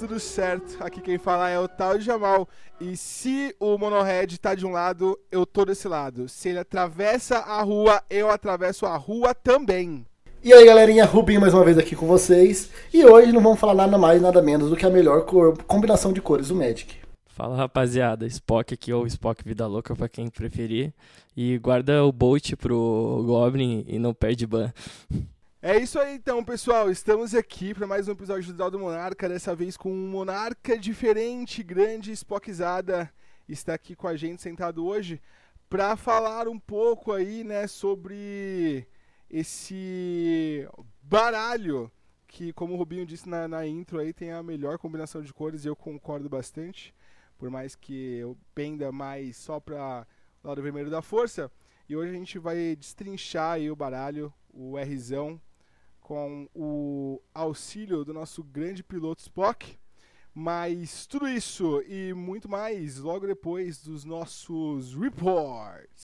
tudo certo? Aqui quem fala é o Tal Jamal. E se o Monohead tá de um lado, eu tô desse lado. Se ele atravessa a rua, eu atravesso a rua também. E aí galerinha, Rubinho mais uma vez aqui com vocês. E hoje não vamos falar nada mais, nada menos do que a melhor cor, combinação de cores do Magic. Fala rapaziada, Spock aqui ou Spock Vida Louca pra quem preferir. E guarda o Bolt pro Goblin e não perde ban. É isso aí então, pessoal. Estamos aqui para mais um episódio do Dal do Monarca, dessa vez com um monarca diferente, grande, Spockizada. Está aqui com a gente sentado hoje para falar um pouco aí, né, sobre esse baralho que, como o Rubinho disse na, na intro aí, tem a melhor combinação de cores e eu concordo bastante. Por mais que eu penda mais só para o lado vermelho da força. E hoje a gente vai destrinchar aí o baralho, o Rzão, com o auxílio do nosso grande piloto Spock. Mas tudo isso e muito mais logo depois dos nossos reports.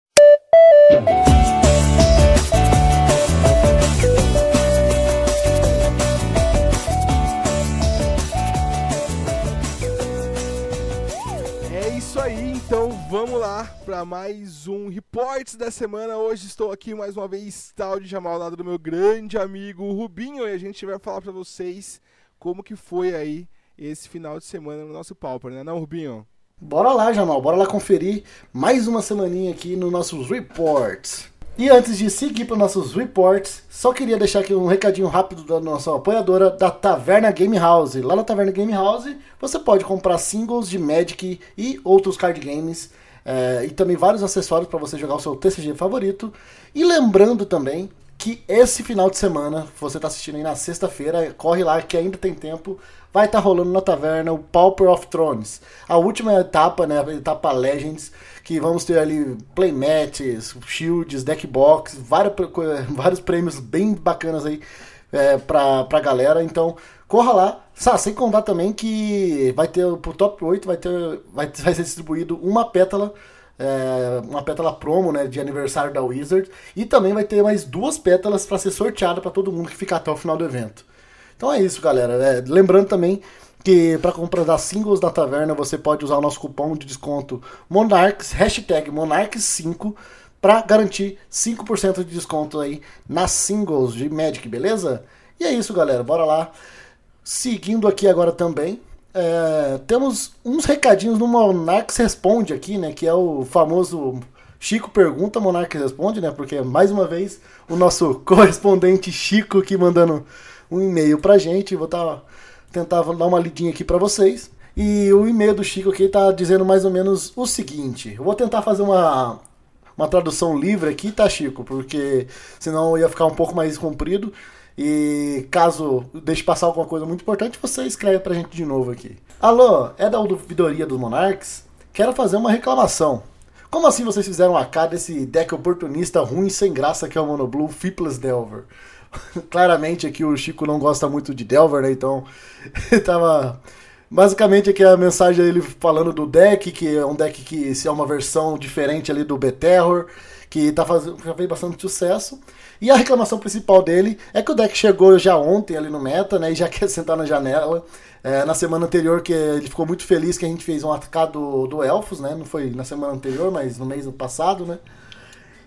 Aí, então vamos lá para mais um Reports da semana. Hoje estou aqui mais uma vez, tal de chamar ao lado do meu grande amigo Rubinho e a gente vai falar para vocês como que foi aí esse final de semana no nosso Pauper, né, não, Rubinho? Bora lá, Jamal, bora lá conferir mais uma semaninha aqui nos nossos reports. E antes de seguir para os nossos reports, só queria deixar aqui um recadinho rápido da nossa apoiadora da Taverna Game House. Lá na Taverna Game House você pode comprar singles de Magic e outros card games. É, e também vários acessórios para você jogar o seu TCG favorito. E lembrando também que esse final de semana, você está assistindo aí na sexta-feira, corre lá que ainda tem tempo, vai estar tá rolando na taverna o Pauper of Thrones. A última etapa, né, a etapa Legends, que vamos ter ali playmats, shields, deckbox, vários, vários prêmios bem bacanas aí é, pra, pra galera. Então, corra lá. Sá, sem contar também que vai ter pro top 8 vai ter vai, vai ser distribuído uma pétala é, uma pétala promo né, de aniversário da Wizard e também vai ter mais duas pétalas para ser sorteada para todo mundo que ficar até o final do evento. Então é isso, galera. É, lembrando também que para comprar das singles da taverna você pode usar o nosso cupom de desconto Monarchs, hashtag Monarchs5 para garantir 5% de desconto aí nas singles de Magic, beleza? E é isso, galera. Bora lá. Seguindo aqui agora também, é, temos uns recadinhos no Monarques Responde aqui, né? Que é o famoso Chico Pergunta, Monarques Responde, né? Porque mais uma vez o nosso correspondente Chico aqui mandando um e-mail pra gente. Vou tá, tentar dar uma lidinha aqui para vocês. E o e-mail do Chico aqui tá dizendo mais ou menos o seguinte. Eu vou tentar fazer uma, uma tradução livre aqui, tá, Chico? Porque senão ia ficar um pouco mais comprido. E caso deixe passar alguma coisa muito importante, você escreve pra gente de novo aqui. Alô, é da ouvidoria dos Monarques? Quero fazer uma reclamação. Como assim vocês fizeram a cara desse deck oportunista ruim sem graça que é o Monoblue Fipless Delver? Claramente aqui o Chico não gosta muito de Delver, né? Então, tava Basicamente aqui a mensagem dele falando do deck, que é um deck que se é uma versão diferente ali do B-Terror, que tá fazendo, já fez bastante sucesso. E a reclamação principal dele é que o deck chegou já ontem ali no meta, né? E já quer sentar na janela. É, na semana anterior que ele ficou muito feliz que a gente fez um atacado do, Elfos, né? Não foi na semana anterior, mas no mês passado, né?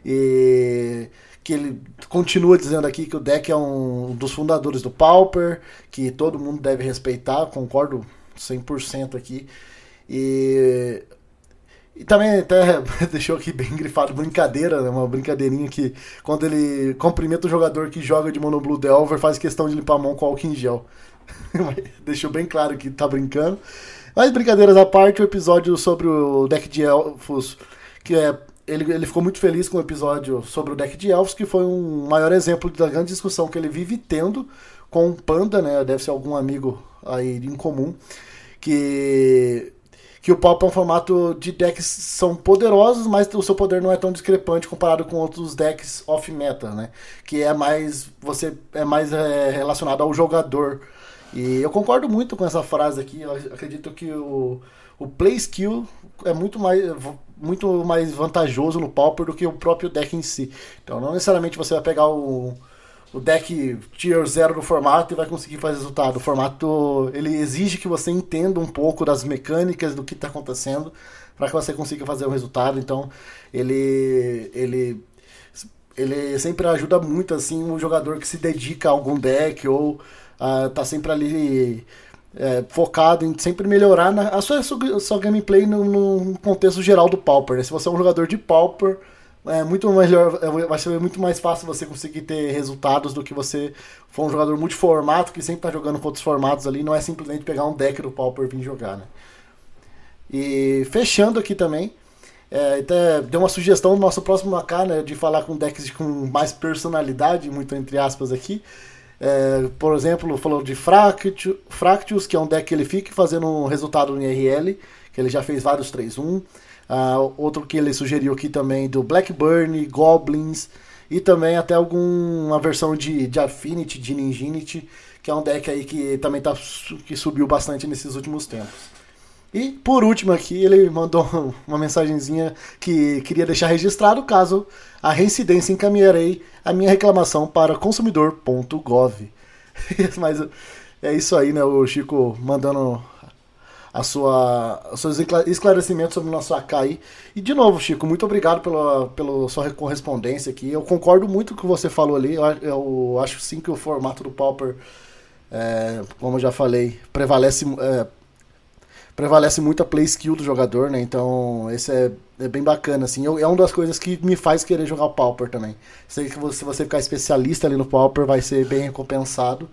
E que ele continua dizendo aqui que o deck é um dos fundadores do Pauper, que todo mundo deve respeitar, concordo 100% aqui. E, e também até deixou aqui bem grifado brincadeira, né? uma brincadeirinha que quando ele cumprimenta o jogador que joga de Mono Blue Delver, faz questão de limpar a mão com álcool em gel. deixou bem claro que tá brincando. Mas brincadeiras à parte, o episódio sobre o deck de elfos, que é ele, ele ficou muito feliz com o episódio sobre o deck de elfos, que foi um maior exemplo da grande discussão que ele vive tendo com o Panda, né? Deve ser algum amigo aí em comum que que o Pauper é um formato de decks são poderosos, mas o seu poder não é tão discrepante comparado com outros decks off-meta, né? Que é mais você é mais é, relacionado ao jogador. E eu concordo muito com essa frase aqui. Eu acredito que o, o play skill é muito mais muito mais vantajoso no Pauper do que o próprio deck em si. Então não necessariamente você vai pegar o o deck tier 0 do formato e vai conseguir fazer resultado. O formato ele exige que você entenda um pouco das mecânicas do que está acontecendo para que você consiga fazer o resultado. Então ele ele ele sempre ajuda muito assim um jogador que se dedica a algum deck ou uh, tá sempre ali é, focado em sempre melhorar na, a sua, sua gameplay no, no, contexto geral do Pauper. Né? Se você é um jogador de Pauper é muito melhor, é, vai ser muito mais fácil você conseguir ter resultados do que você for um jogador multiformato que sempre está jogando com outros formatos ali, não é simplesmente pegar um deck do Pauper e vir jogar, né? E fechando aqui também, é, até deu uma sugestão no nosso próximo AK, né, de falar com decks com mais personalidade, muito entre aspas aqui. É, por exemplo, falou de Fractus, que é um deck que ele fica fazendo um resultado no IRL, que ele já fez vários 3-1. Uh, outro que ele sugeriu aqui também do Blackburn, Goblins e também até alguma versão de, de Affinity, de Ninjinity, que é um deck aí que também tá, que subiu bastante nesses últimos tempos. E por último aqui, ele mandou uma mensagenzinha que queria deixar registrado caso a reincidência encaminharei a minha reclamação para consumidor.gov. Mas é isso aí, né? O Chico mandando a sua, os seus esclarecimentos sobre o nosso Akai. E de novo, Chico, muito obrigado pela, pela sua correspondência aqui. Eu concordo muito com o que você falou ali. Eu, eu acho sim que o formato do Pauper, é, como eu já falei, prevalece, é, prevalece muito a play skill do jogador, né? Então, esse é, é bem bacana, assim. Eu, é uma das coisas que me faz querer jogar o Pauper também. Sei que se você ficar especialista ali no Pauper, vai ser bem recompensado.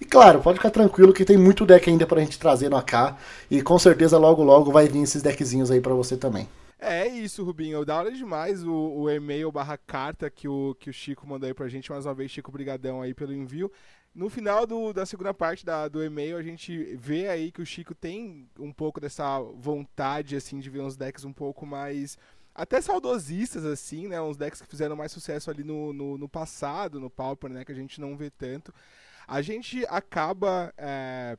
E claro, pode ficar tranquilo que tem muito deck ainda pra gente trazer no AK. E com certeza logo logo vai vir esses deckzinhos aí para você também. É isso, Rubinho. Da hora demais o, o e-mail barra carta que o, que o Chico mandou aí pra gente. Mais uma vez, Chico, brigadão aí pelo envio. No final do, da segunda parte da, do e-mail, a gente vê aí que o Chico tem um pouco dessa vontade, assim, de ver uns decks um pouco mais até saudosistas, assim, né? Uns decks que fizeram mais sucesso ali no, no, no passado, no Pauper, né? Que a gente não vê tanto a gente acaba é,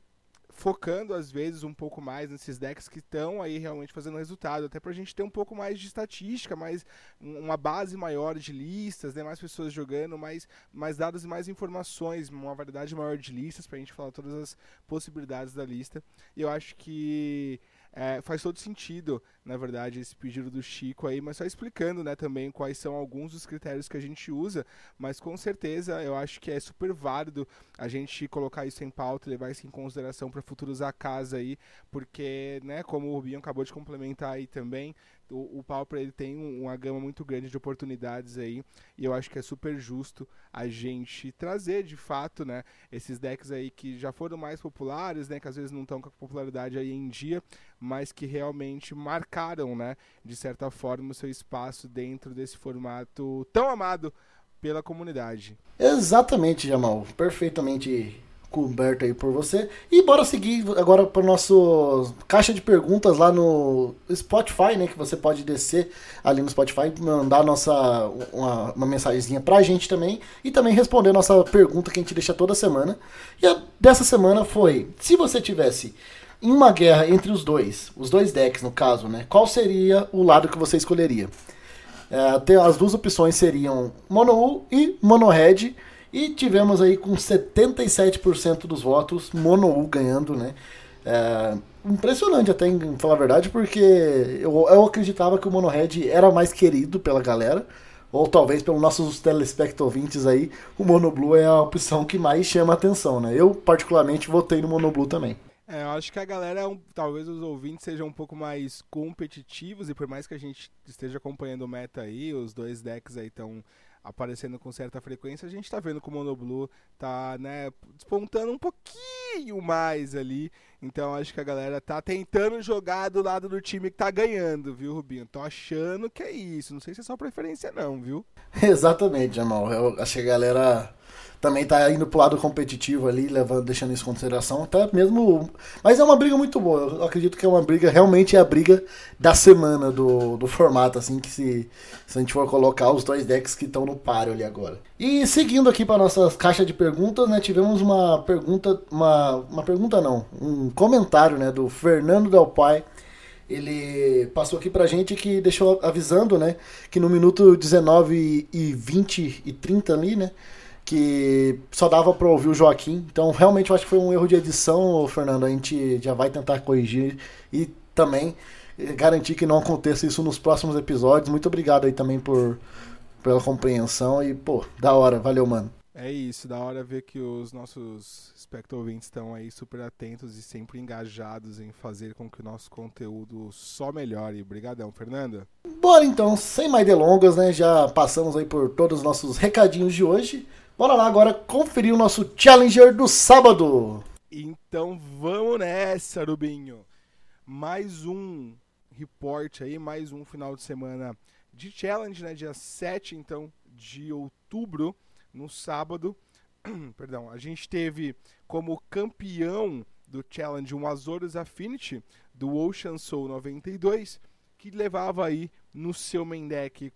focando às vezes um pouco mais nesses decks que estão aí realmente fazendo resultado, até para a gente ter um pouco mais de estatística, mais uma base maior de listas, né, mais pessoas jogando, mais, mais dados e mais informações, uma variedade maior de listas para a gente falar todas as possibilidades da lista. E eu acho que é, faz todo sentido, na verdade, esse pedido do Chico aí, mas só explicando, né, também quais são alguns dos critérios que a gente usa, mas com certeza eu acho que é super válido a gente colocar isso em pauta, levar isso em consideração para futuros AKs aí, porque, né, como o Rubinho acabou de complementar aí também, o, o Pauper ele tem uma gama muito grande de oportunidades aí, e eu acho que é super justo a gente trazer de fato, né, esses decks aí que já foram mais populares, né, que às vezes não estão com a popularidade aí em dia, mas que realmente marcaram, né, de certa forma o seu espaço dentro desse formato tão amado pela comunidade. Exatamente, Jamal, perfeitamente coberto aí por você. E bora seguir agora para o nosso caixa de perguntas lá no Spotify, né? Que você pode descer ali no Spotify, mandar nossa, uma, uma mensagenzinha pra gente também. E também responder nossa pergunta que a gente deixa toda semana. E a dessa semana foi: se você tivesse em uma guerra entre os dois, os dois decks no caso, né? Qual seria o lado que você escolheria? É, as duas opções seriam Mono U e Mono Red. E tivemos aí com 77% dos votos, Mono U ganhando, né? É, impressionante até, em falar a verdade, porque eu, eu acreditava que o Mono Red era mais querido pela galera, ou talvez pelos nossos telespectadores aí, o Mono Blue é a opção que mais chama atenção, né? Eu, particularmente, votei no Mono Blue também. É, eu acho que a galera, é talvez os ouvintes sejam um pouco mais competitivos, e por mais que a gente esteja acompanhando o meta aí, os dois decks aí estão aparecendo com certa frequência, a gente está vendo que o Monoblue tá, né, despontando um pouquinho mais ali. Então acho que a galera tá tentando jogar do lado do time que tá ganhando, viu, Rubinho? Tô achando que é isso. Não sei se é só preferência não, viu? Exatamente, Jamal. Eu acho que a galera também tá indo pro lado competitivo ali, levando, deixando isso em consideração. Tá mesmo. Mas é uma briga muito boa. Eu acredito que é uma briga, realmente é a briga da semana do, do formato, assim, que se, se a gente for colocar os dois decks que estão no páreo ali agora. E seguindo aqui para nossa caixa de perguntas, né? Tivemos uma pergunta. Uma, uma pergunta não, um comentário né, do Fernando Del Pai ele passou aqui pra gente que deixou avisando, né, que no minuto 19 e 20 e 30 ali, né, que só dava para ouvir o Joaquim. Então, realmente, eu acho que foi um erro de edição, Fernando. A gente já vai tentar corrigir e também garantir que não aconteça isso nos próximos episódios. Muito obrigado aí também por pela compreensão e, pô, da hora. Valeu, mano. É isso, da hora ver que os nossos espectadores estão aí super atentos e sempre engajados em fazer com que o nosso conteúdo só melhore. Obrigadão, Fernanda. Bora então, sem mais delongas, né? Já passamos aí por todos os nossos recadinhos de hoje. Bora lá agora conferir o nosso Challenger do sábado. Então vamos nessa, Rubinho. Mais um report aí, mais um final de semana de challenge, né? Dia 7, então, de outubro, no sábado. Perdão, a gente teve como campeão do challenge um Azores Affinity do Ocean Soul 92, que levava aí no seu main deck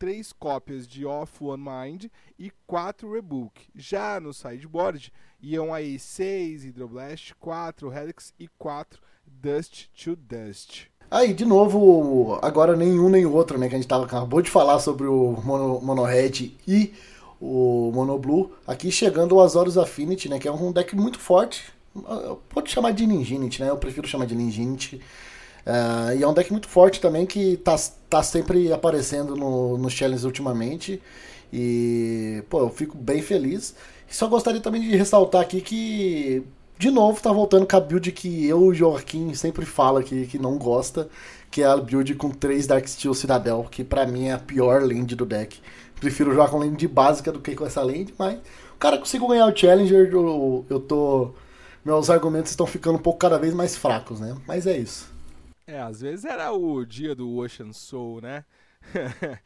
três cópias de Off One Mind e quatro Rebook. Já no sideboard iam aí seis Hydroblast, quatro Helix e quatro Dust to Dust. Aí, de novo, agora nenhum nem outro, né? Que a gente tava, acabou de falar sobre o Mono, Mono Red e o Mono Blue. Aqui chegando o Azorius Affinity, né? Que é um deck muito forte. Pode chamar de Ninjinity, né? Eu prefiro chamar de Ninjinity. Uh, e é um deck muito forte também que tá, tá sempre aparecendo no, nos challenges ultimamente. E, pô, eu fico bem feliz. Só gostaria também de ressaltar aqui que, de novo, tá voltando com a build que eu e o Joaquim sempre fala que, que não gosta, que é a build com 3 Dark Steel Citadel, que pra mim é a pior land do deck. Prefiro jogar com land básica do que com essa land, mas o cara conseguiu ganhar o Challenger, eu, eu tô. Meus argumentos estão ficando um pouco cada vez mais fracos, né? Mas é isso. É, às vezes era o dia do Ocean Soul, né?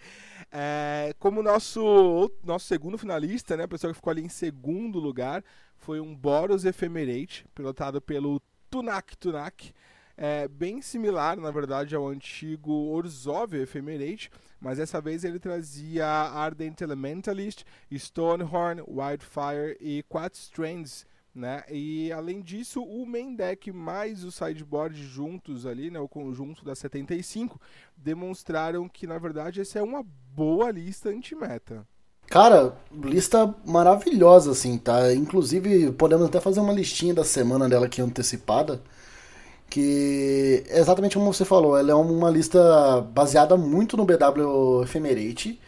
é, como nosso, nosso segundo finalista, né? A pessoa que ficou ali em segundo lugar foi um Boros Ephemerate, pilotado pelo Tunak Tunak. É, bem similar, na verdade, ao antigo Orzhov Ephemerate, mas dessa vez ele trazia Ardent Elementalist, Stonehorn, Wildfire e quatro Strands né? E além disso, o main deck mais o sideboard juntos ali, né, o conjunto da 75, demonstraram que na verdade essa é uma boa lista anti-meta. Cara, lista maravilhosa assim, tá? Inclusive, podemos até fazer uma listinha da semana dela aqui antecipada, que é exatamente como você falou, ela é uma lista baseada muito no BW Ephemerate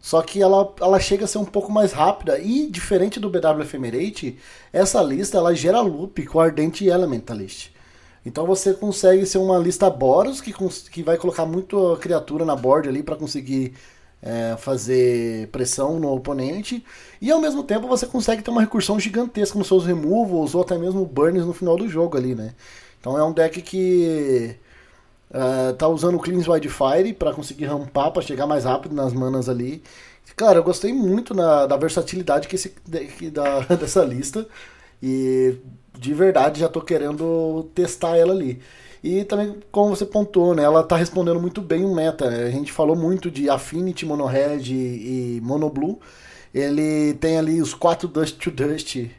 só que ela, ela chega a ser um pouco mais rápida e diferente do BW Ephemerate, essa lista ela gera loop com Ardente Elementalist. Então você consegue ser uma lista Boros que, que vai colocar muito criatura na board ali para conseguir é, fazer pressão no oponente e ao mesmo tempo você consegue ter uma recursão gigantesca nos seus removals ou até mesmo burns no final do jogo ali, né? Então é um deck que Uh, tá usando o Cleans Wildfire para conseguir rampar, para chegar mais rápido nas manas ali. Cara, eu gostei muito na, da versatilidade que esse, que, da, dessa lista. E de verdade já tô querendo testar ela ali. E também, como você pontuou, né, ela tá respondendo muito bem o meta. Né? A gente falou muito de Affinity, Mono Red e Mono Blue. Ele tem ali os quatro Dust to Dust e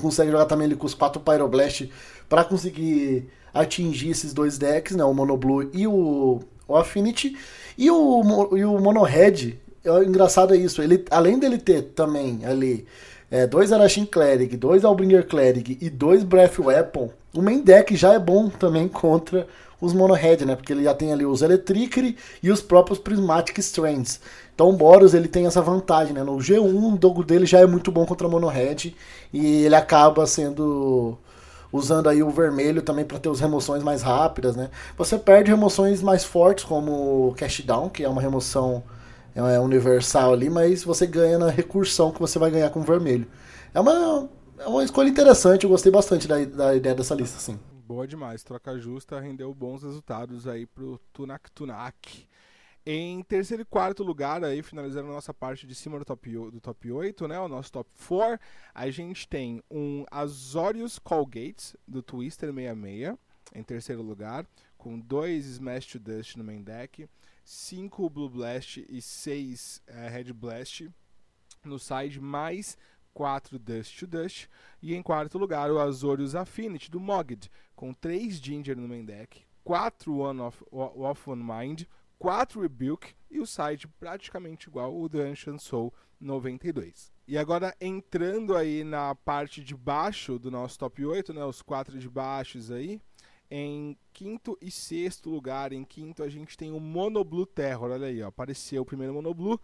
consegue jogar também ali com os quatro Pyroblast para conseguir atingir esses dois decks, né, o Mono Blue e o, o Affinity. E o, e o Mono Red, é, engraçado é isso, ele, além dele ter também ali é, dois Arashin Cleric, dois Albringer Cleric e dois Breath Weapon, o main deck já é bom também contra os Mono Red, né? Porque ele já tem ali os Electricity e os próprios Prismatic Strands. Então o Boros ele tem essa vantagem, né? No G1 o jogo dele já é muito bom contra Mono Red e ele acaba sendo usando aí o vermelho também para ter as remoções mais rápidas, né? Você perde remoções mais fortes como o Cash Down, que é uma remoção é universal ali, mas você ganha na recursão que você vai ganhar com o vermelho. É uma, é uma escolha interessante, eu gostei bastante da, da ideia dessa lista, sim. Boa demais, troca justa rendeu bons resultados aí pro Tunak Tunak. Em terceiro e quarto lugar, aí, finalizando a nossa parte de cima do top, do top 8, né? O nosso top 4, a gente tem um Azorius Colgate, do Twister 66, em terceiro lugar, com dois Smash to Dust no main deck, cinco Blue Blast e seis uh, Red Blast no side, mais 4 Dust to Dust. E em quarto lugar, o Azorius Affinity do Mogid, com 3 Ginger no main deck, 4 One of, off One Mind, 4 Rebuke e o side praticamente igual o do Ancient Soul 92. E agora entrando aí na parte de baixo do nosso top 8, né, os quatro de baixos aí, em quinto e sexto lugar, em quinto a gente tem o Mono Blue Terror, olha aí, ó, apareceu o primeiro Mono Blue,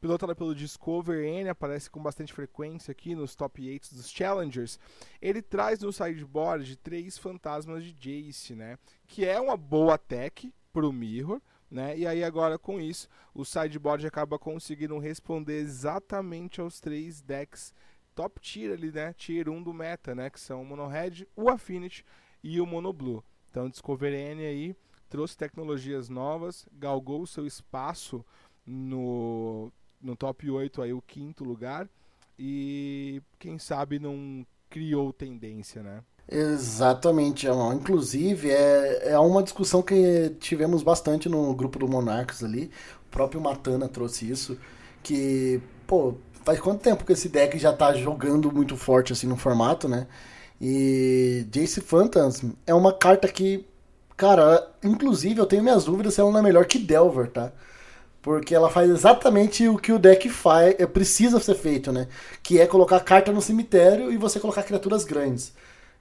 pilotado pelo Discover N, aparece com bastante frequência aqui nos top 8 dos Challengers. Ele traz no sideboard três fantasmas de Jace, né, que é uma boa tech pro Mirror, né? E aí agora com isso, o sideboard acaba conseguindo responder exatamente aos três decks top tier ali, né? Tier 1 do meta, né? Que são o Mono Red, o Affinity e o Mono Blue. Então Discover N aí trouxe tecnologias novas, galgou o seu espaço no, no top 8 aí, o quinto lugar. E quem sabe não criou tendência, né? Exatamente, inclusive é, é uma discussão que tivemos bastante no grupo do Monarcos ali, o próprio Matana trouxe isso, que, pô, faz quanto tempo que esse deck já tá jogando muito forte assim no formato, né? E Jace Phantasm é uma carta que, cara, inclusive eu tenho minhas dúvidas se ela não é melhor que Delver, tá? Porque ela faz exatamente o que o deck faz, é, precisa ser feito, né? Que é colocar carta no cemitério e você colocar criaturas grandes.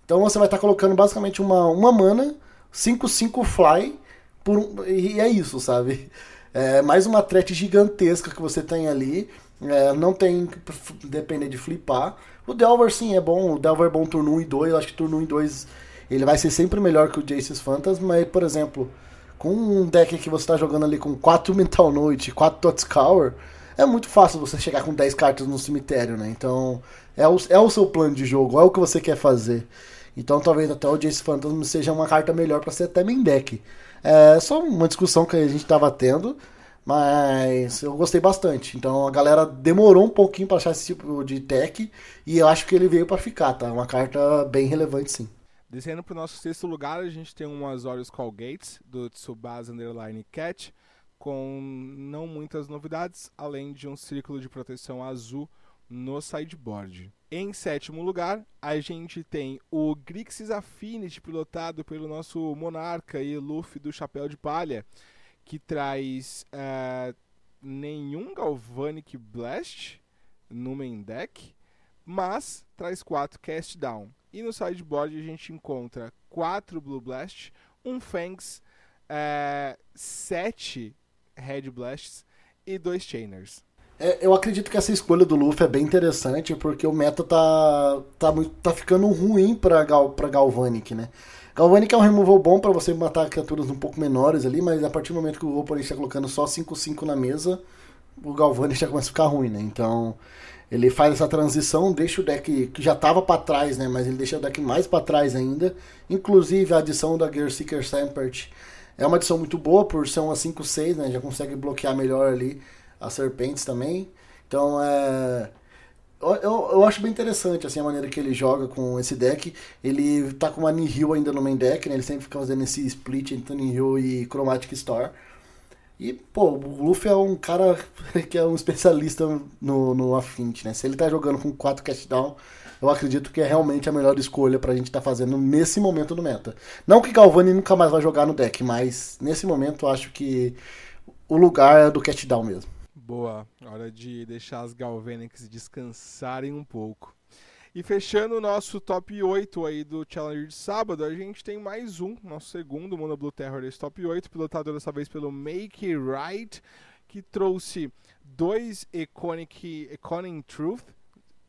Então você vai estar tá colocando basicamente uma, uma mana, 5-5 fly, por e é isso, sabe? É mais uma threat gigantesca que você tem ali. É, não tem que depender de flipar. O Delver sim é bom, o Delver é bom turno 1 e 2. Eu acho que turno 1 e 2 ele vai ser sempre melhor que o Jace's Phantasm, mas por exemplo, com um deck que você está jogando ali com 4 Mental Noite, 4 Totscour, é muito fácil você chegar com 10 cartas no cemitério, né? Então é o, é o seu plano de jogo, é o que você quer fazer. Então talvez até o Jace Phantasm seja uma carta melhor para ser até main deck. É só uma discussão que a gente estava tendo, mas eu gostei bastante. Então a galera demorou um pouquinho para achar esse tipo de tech e eu acho que ele veio para ficar, tá? Uma carta bem relevante sim. Descendo para o nosso sexto lugar, a gente tem um Azorius Call Gates do Tsubasa Underline Cat, com não muitas novidades, além de um círculo de proteção azul no sideboard. Em sétimo lugar, a gente tem o Grixis Affinity, pilotado pelo nosso monarca e Luffy do Chapéu de Palha, que traz uh, nenhum Galvanic Blast no main deck, mas traz quatro Cast Down. E no sideboard a gente encontra quatro Blue Blast, um Fangs, uh, sete Red Blasts e dois Chainers. É, eu acredito que essa escolha do Luffy é bem interessante, porque o meta tá, tá, muito, tá ficando ruim pra, Gal, pra Galvanic, né? Galvanic é um removal bom para você matar criaturas um pouco menores ali, mas a partir do momento que o oponente está colocando só 5-5 na mesa, o Galvanic já começa a ficar ruim, né? Então ele faz essa transição, deixa o deck que já estava para trás, né? Mas ele deixa o deck mais para trás ainda. Inclusive a adição da Gear Seeker Sampert é uma adição muito boa por ser uma 5-6, né? Já consegue bloquear melhor ali as serpentes também. Então é. Eu, eu, acho bem interessante assim, a maneira que ele joga com esse deck. Ele tá com uma Nihil ainda no main deck, né? Ele sempre fica fazendo esse split entre Nihil e Chromatic Star. E, pô, o Luffy é um cara que é um especialista no, no né? Se ele tá jogando com 4 cast down, eu acredito que é realmente a melhor escolha pra gente tá fazendo nesse momento do meta. Não que Galvani nunca mais vai jogar no deck, mas nesse momento eu acho que o lugar é do cast down mesmo. Boa, hora de deixar as Galvanics descansarem um pouco. E fechando o nosso top 8 aí do Challenger de sábado, a gente tem mais um, nosso segundo Mono Blue Terror desse top 8, pilotado dessa vez pelo Make Right, que trouxe dois Iconic, Iconic Truth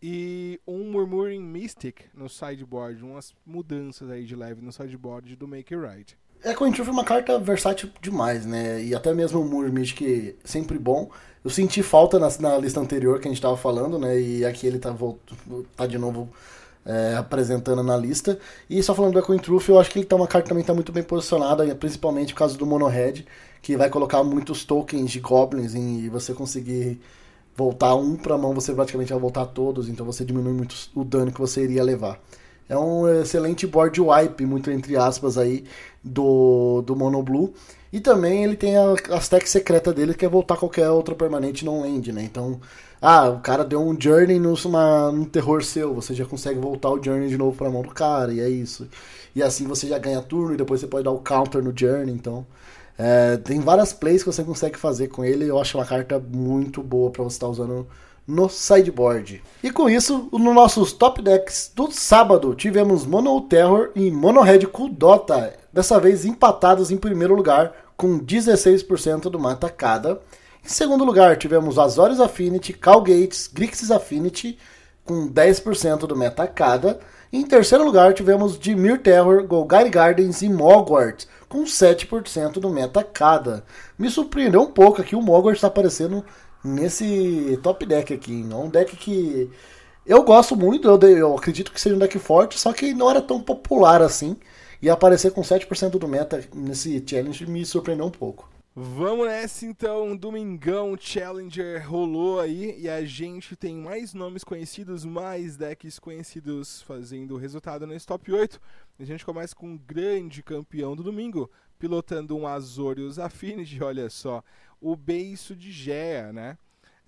e um Murmuring Mystic no sideboard, umas mudanças aí de leve no sideboard do Make Right. É, Coin Truth é uma carta versátil demais, né? E até mesmo o Murmur que é sempre bom. Eu senti falta na, na, lista anterior que a gente tava falando, né? E aqui ele tá, tá de novo é, apresentando na lista. E só falando do Echoing Truth, eu acho que ele tá uma carta também está muito bem posicionada, principalmente por causa do Mono Red, que vai colocar muitos tokens de Goblins e você conseguir voltar um para mão, você praticamente vai voltar todos, então você diminui muito o dano que você iria levar. É um excelente board wipe, muito entre aspas aí, do, do Mono Blue. E também ele tem a, as tech secreta dele, que é voltar qualquer outra permanente não land, né? Então, ah, o cara deu um journey numa, num terror seu, você já consegue voltar o journey de novo pra mão do cara, e é isso. E assim você já ganha turno e depois você pode dar o counter no journey, então. É, tem várias plays que você consegue fazer com ele, eu acho uma carta muito boa para você estar tá usando no sideboard. E com isso, nos nossos top decks do sábado, tivemos Mono Terror e Mono Red Kudota, dessa vez empatados em primeiro lugar, com 16% do mata cada. Em segundo lugar, tivemos Azorius Affinity, Calgates, Grixis Affinity, com 10% do meta cada. Em terceiro lugar, tivemos Dimir Terror, Golgari Gardens e Mogwart, com 7% do meta cada. Me surpreendeu um pouco aqui o Mogwart está aparecendo nesse top deck aqui. É um deck que eu gosto muito, eu, eu, acredito que seja um deck forte, só que não era tão popular assim. E aparecer com 7% do meta nesse challenge me surpreendeu um pouco. Vamos nessa então, domingão Challenger rolou aí e a gente tem mais nomes conhecidos, mais decks conhecidos fazendo o resultado nesse top 8. A gente começa com um grande campeão do domingo, pilotando um Azorius Affinity, olha só o beiço de Gea, né?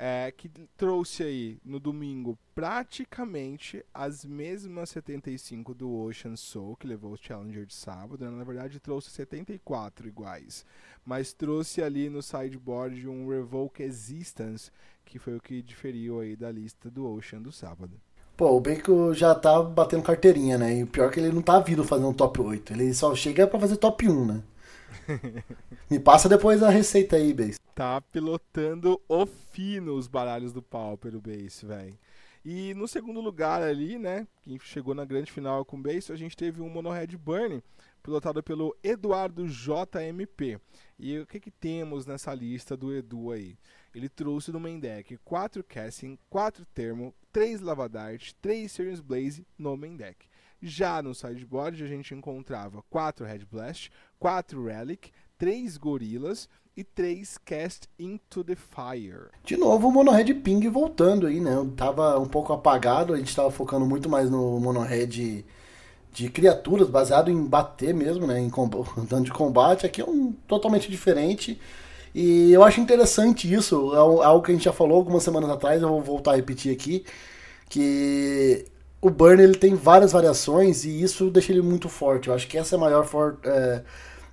É, que trouxe aí no domingo praticamente as mesmas 75 do Ocean Soul, que levou o Challenger de sábado. Né? Na verdade, trouxe 74 iguais. Mas trouxe ali no sideboard um Revoke Existence, que foi o que diferiu aí da lista do Ocean do sábado. Pô, o Bacon já tá batendo carteirinha, né? E o pior é que ele não tá vindo fazer um top 8. Ele só chega para fazer top 1, né? Me passa depois a receita aí, Base. Tá pilotando o fino os baralhos do Pauper, o Base, velho. E no segundo lugar ali, né, quem chegou na grande final com o Base, a gente teve um Monohead Burn, pilotado pelo Eduardo JMP. E o que que temos nessa lista do Edu aí? Ele trouxe no main deck 4 Casting, 4 Termo, 3 Lavadart, 3 Series Blaze no main deck. Já no sideboard a gente encontrava 4 Red Blast, 4 Relic, 3 Gorilas e 3 Cast Into the Fire. De novo o Mono Red Ping voltando aí, né? Tava um pouco apagado, a gente tava focando muito mais no Mono Red de criaturas, baseado em bater mesmo, né? Em dano de combate. Aqui é um totalmente diferente. E eu acho interessante isso, é algo que a gente já falou algumas semanas atrás, eu vou voltar a repetir aqui, que o Burn ele tem várias variações e isso deixa ele muito forte. Eu acho que essa é a maior for, é,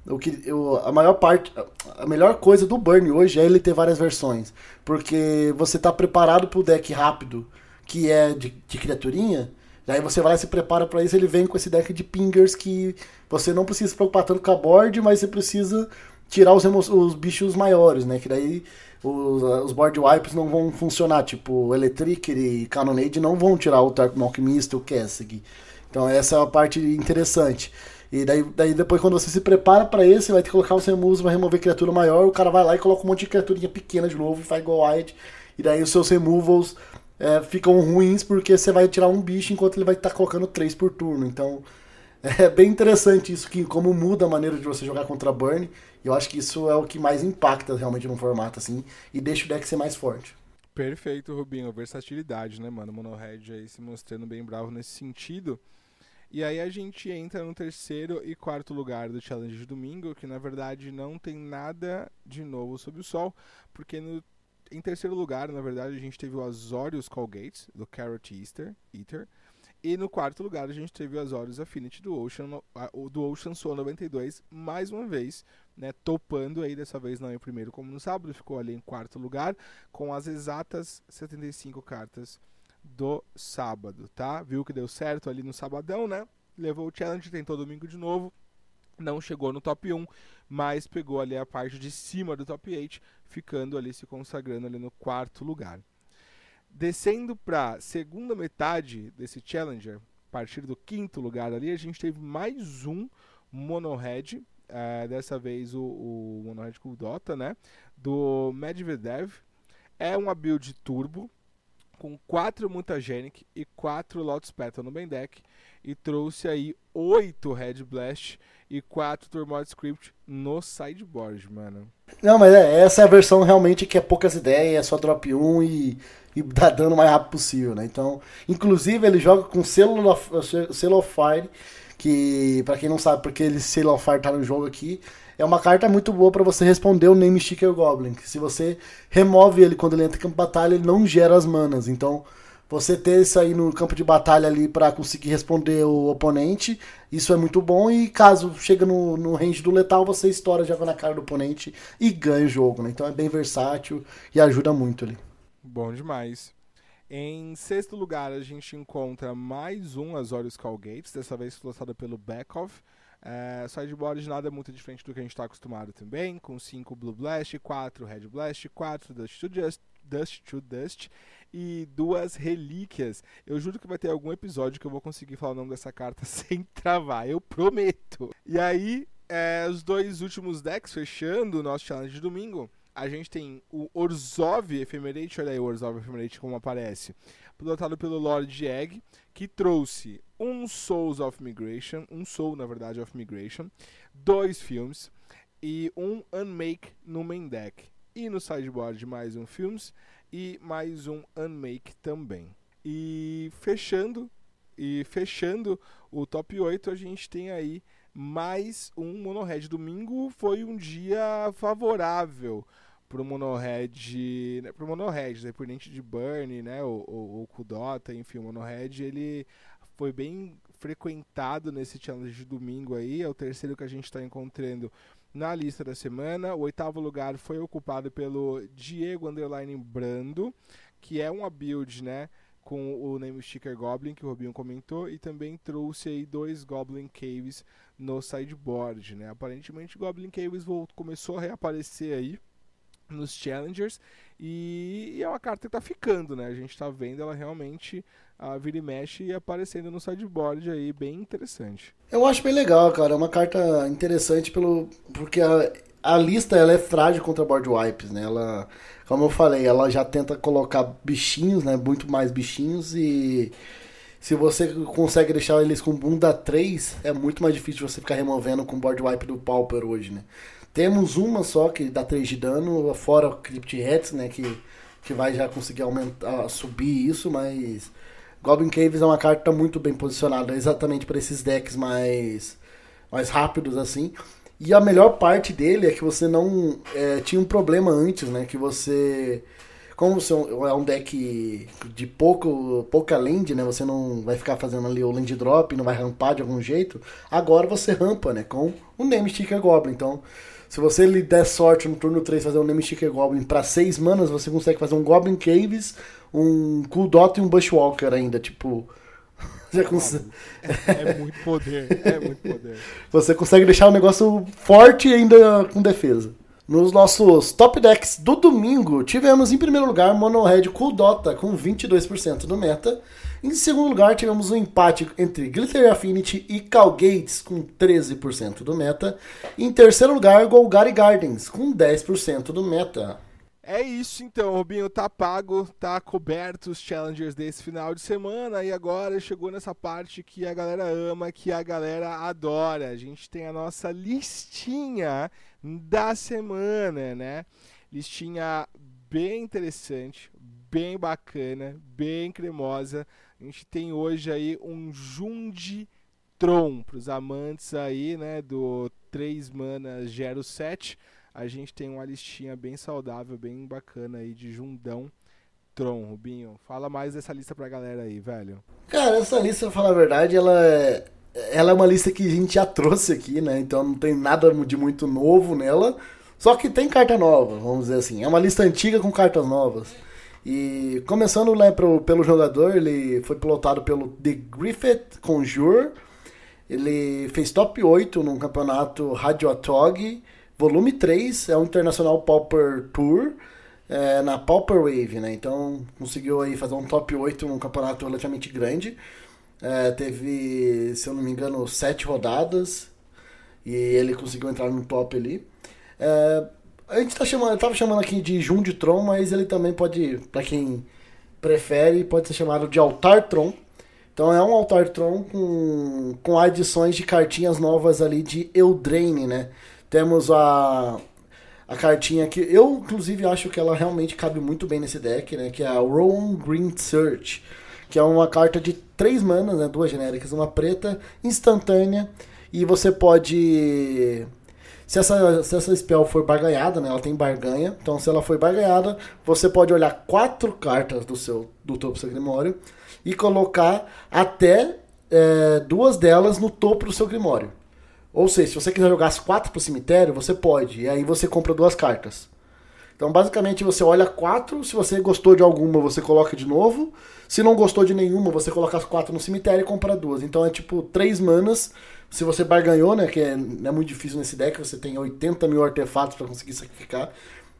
o que eu, a maior parte, a melhor coisa do Burn hoje é ele ter várias versões, porque você está preparado para o deck rápido, que é de, de criaturinha. Daí você vai lá e se prepara para isso, ele vem com esse deck de pingers que você não precisa se preocupar tanto com a board, mas você precisa tirar os, os bichos maiores, né? Que daí os, os board wipes não vão funcionar, tipo Electric e Cannonade não vão tirar o Dark Alchemist e o Kessig. Então essa é a parte interessante. E daí, daí depois quando você se prepara para esse, vai ter que colocar os removes para remover criatura maior, o cara vai lá e coloca um monte de criaturinha pequena de novo e faz go wide. E daí os seus removals é, ficam ruins porque você vai tirar um bicho enquanto ele vai estar tá colocando três por turno. Então é bem interessante isso, que como muda a maneira de você jogar contra Burn. Eu acho que isso é o que mais impacta realmente no formato, assim, e deixa o deck ser mais forte. Perfeito, Rubinho. Versatilidade, né, mano? Mono Red aí se mostrando bem bravo nesse sentido. E aí a gente entra no terceiro e quarto lugar do Challenge de domingo, que na verdade não tem nada de novo sob o sol, porque no, em terceiro lugar, na verdade, a gente teve o Azorius Colgates, do Carrot Eater, Eater. E no quarto lugar a gente teve o Azorius Affinity do Ocean, do Ocean Soul 92, mais uma vez, né, topando aí, dessa vez não em primeiro como no sábado, ficou ali em quarto lugar, com as exatas 75 cartas do sábado, tá? Viu que deu certo ali no sabadão, né? Levou o challenge, tentou domingo de novo, não chegou no top 1, mas pegou ali a parte de cima do top 8, ficando ali se consagrando ali no quarto lugar. Descendo para segunda metade desse Challenger, a partir do quinto lugar ali, a gente teve mais um Monohead, uh, dessa vez o, o Monohead com Dota, né? Do Medvedev. É uma build turbo, com 4 Mutagenic e 4 Lotus Petal no main deck e trouxe aí 8 Red Blast e 4 Turmoil Script no sideboard, mano. Não, mas é, essa é a versão realmente que é poucas ideias, é só drop 1 e, e dá dano o mais rápido possível, né? Então, inclusive ele joga com selo of, Fire, que para quem não sabe porque ele selo of Fire tá no jogo aqui, é uma carta muito boa para você responder o Name Sticker Goblin. Que se você remove ele quando ele entra em campo de batalha, ele não gera as manas. Então, você ter isso aí no campo de batalha ali para conseguir responder o oponente, isso é muito bom. E caso chega no, no range do letal, você estoura, joga na cara do oponente e ganha o jogo. Né? Então é bem versátil e ajuda muito ali. Bom demais. Em sexto lugar, a gente encontra mais um Azorius Gates, dessa vez lançado pelo Backoff. É, sideboard nada muito diferente do que a gente está acostumado também, com 5 Blue Blast, 4 Red Blast, 4 Dust to Dust, Dust to Dust e duas relíquias. Eu juro que vai ter algum episódio que eu vou conseguir falar o nome dessa carta sem travar, eu prometo. E aí, é, os dois últimos decks fechando o nosso challenge de domingo. A gente tem o Orzhov Ephemerate, olha aí o Orzhov Ephemerate como aparece, pilotado pelo Lord Egg, que trouxe um Souls of Migration, um Soul, na verdade, of Migration, dois filmes e um Unmake no main deck. E no sideboard mais um filmes e mais um Unmake também. E fechando, e fechando o top 8, a gente tem aí mais um Monohead. Domingo foi um dia favorável pro Monohead, né, pro Monohead, dependente de Burn, né, o, o, o Kudota, enfim, o Monohead, ele foi bem frequentado nesse challenge de domingo aí, é o terceiro que a gente está encontrando na lista da semana. O oitavo lugar foi ocupado pelo Diego Underline Brando, que é uma build, né? Com o name sticker Goblin, que o Robinho comentou, e também trouxe aí dois Goblin Caves no sideboard, né? Aparentemente Goblin Caves voltou, começou a reaparecer aí nos Challengers e, é uma carta que tá ficando, né? A gente tá vendo ela realmente a vira e mexe e aparecendo no sideboard aí, bem interessante. Eu acho bem legal, cara. É uma carta interessante pelo porque a, a lista ela é frágil contra board wipes, né? Ela, como eu falei, ela já tenta colocar bichinhos, né? Muito mais bichinhos e se você consegue deixar eles com bunda 3, é muito mais difícil você ficar removendo com board wipe do Pauper hoje, né? Temos uma só que dá 3 de dano, fora o Crypt Hats, né? Que, que vai já conseguir aumentar, subir isso, mas Goblin Caves é uma carta muito bem posicionada exatamente para esses decks mais, mais rápidos assim. E a melhor parte dele é que você não é, tinha um problema antes, né? Que você como você é um deck de pouco, pouca land, né? Você não vai ficar fazendo ali o land drop, não vai rampar de algum jeito. Agora você rampa, né? Com o Name Sticker Goblin. Então, se você lhe der sorte no turno 3 fazer um Name Sticker Goblin para 6 manas, você consegue fazer um Goblin Caves, um Cool Dot e um Bushwalker ainda, tipo. Já consegue... é, é muito poder, é muito poder. Você consegue deixar o negócio forte e ainda com defesa. Nos nossos top decks do domingo, tivemos em primeiro lugar Mono Red Cool Dota com 22% do meta. Em segundo lugar, tivemos um empate entre Glitter Affinity e Calgates com 13% do meta. Em terceiro lugar, Golgari Gardens com 10% do meta. É isso então, Robinho, tá pago, tá coberto os challengers desse final de semana e agora chegou nessa parte que a galera ama, que a galera adora. A gente tem a nossa listinha da semana, né? Listinha bem interessante, bem bacana, bem cremosa. A gente tem hoje aí um Jundi Tron para os amantes aí, né, do 3 manas Gero 7 a gente tem uma listinha bem saudável, bem bacana aí de Jundão Tron, Rubinho. Fala mais dessa lista pra galera aí, velho. Cara, essa lista, pra falar a verdade, ela é, ela é uma lista que a gente já trouxe aqui, né? Então não tem nada de muito novo nela. Só que tem carta nova, vamos dizer assim. É uma lista antiga com cartas novas. E começando né, pro, pelo jogador, ele foi pilotado pelo The Griffith Conjure. Ele fez top 8 no campeonato Radio Atog Volume 3 é o Internacional Pauper Tour é, na Pauper Wave, né? Então conseguiu aí fazer um top 8 num campeonato relativamente grande. É, teve, se eu não me engano, sete rodadas e ele conseguiu entrar no top ali. É, a gente tá chamando, tava chamando aqui de Jun de Tron, mas ele também pode, para quem prefere pode ser chamado de Altar Tron. Então é um Altar Tron com, com adições de cartinhas novas ali de Eldraine, né? Temos a, a cartinha que eu, inclusive, acho que ela realmente cabe muito bem nesse deck, né? Que é a Rowan Green Search, que é uma carta de três manas, né? Duas genéricas, uma preta, instantânea, e você pode se essa, se essa spell for barganhada, né, ela tem barganha, então se ela foi barganhada, você pode olhar quatro cartas do seu do topo do seu grimório e colocar até é, duas delas no topo do seu grimório. Ou seja, se você quiser jogar as quatro pro cemitério, você pode, e aí você compra duas cartas. Então, basicamente, você olha quatro, se você gostou de alguma, você coloca de novo. Se não gostou de nenhuma, você coloca as quatro no cemitério e compra duas. Então é tipo três manas se você barganhou, né, que é, é muito difícil nesse deck, você tem 80 mil artefatos para conseguir sacrificar.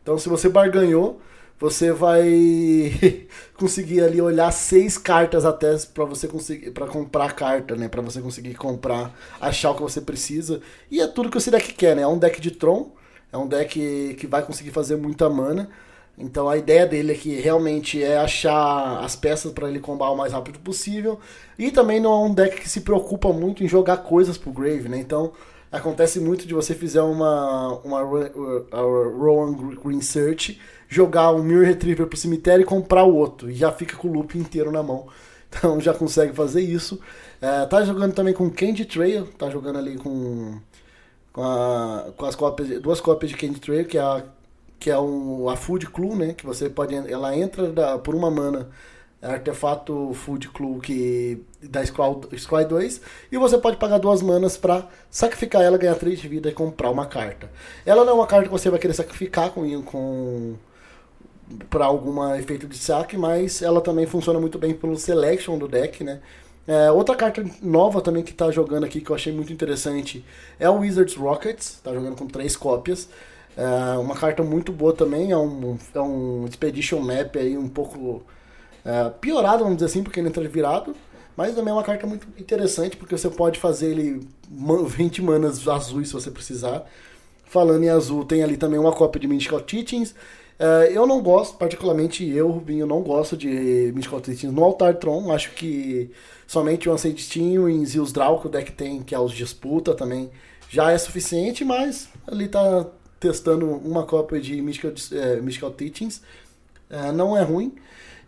Então, se você barganhou, você vai conseguir ali olhar seis cartas até para você conseguir para comprar carta, né, para você conseguir comprar, achar o que você precisa. E é tudo que esse deck quer, né? É um deck de Tron, é um deck que vai conseguir fazer muita mana. Então a ideia dele aqui realmente é achar as peças para ele combar o mais rápido possível. E também não é um deck que se preocupa muito em jogar coisas pro Grave, né? Então acontece muito de você fizer uma, uma, uma Rowan Green Search, jogar um Mirror Retriever pro cemitério e comprar o outro. E já fica com o loop inteiro na mão. Então já consegue fazer isso. É, tá jogando também com Candy Trail, tá jogando ali com, com, a, com as cópias, duas cópias de Candy Trail, que é a que é um, a Food Clue, né? Que você pode. Ela entra da, por uma mana. É artefato Food Clue que da Scry 2 e você pode pagar duas manas para sacrificar ela, ganhar 3 de vida e comprar uma carta. Ela não é uma carta que você vai querer sacrificar com, com para algum efeito de saque, mas ela também funciona muito bem pelo selection do deck, né? É, outra carta nova também que está jogando aqui que eu achei muito interessante é o Wizards Rockets, está jogando com três cópias. É uma carta muito boa também, é um, é um Expedition Map aí um pouco é, piorado, vamos dizer assim, porque ele entra virado. Mas também é uma carta muito interessante, porque você pode fazer ele 20 manas azuis se você precisar. Falando em azul, tem ali também uma cópia de Mystical Teachings. É, eu não gosto, particularmente eu, Rubinho, não gosto de Mystical Teachings no Altar Tron. Acho que somente o Ancient Steams e os Draw que o deck tem, que é os Disputa também, já é suficiente, mas ali tá testando uma cópia de Mystical, é, Mystical Teachings. É, não é ruim.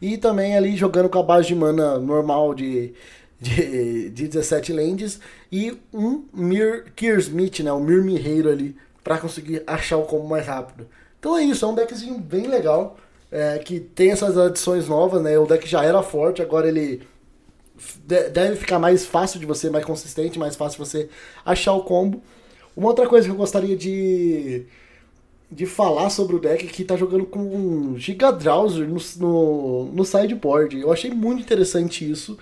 E também ali jogando com a base de mana normal de, de, de 17 lands. E um Mir Kirsmith, né? O Mir Mirreiro ali. para conseguir achar o combo mais rápido. Então é isso, é um deckzinho bem legal. É, que tem essas adições novas, né? O deck já era forte, agora ele deve ficar mais fácil de você, mais consistente, mais fácil de você achar o combo. Uma outra coisa que eu gostaria de, de falar sobre o deck é que tá jogando com um Giga Drowser no, no, no sideboard. Eu achei muito interessante isso,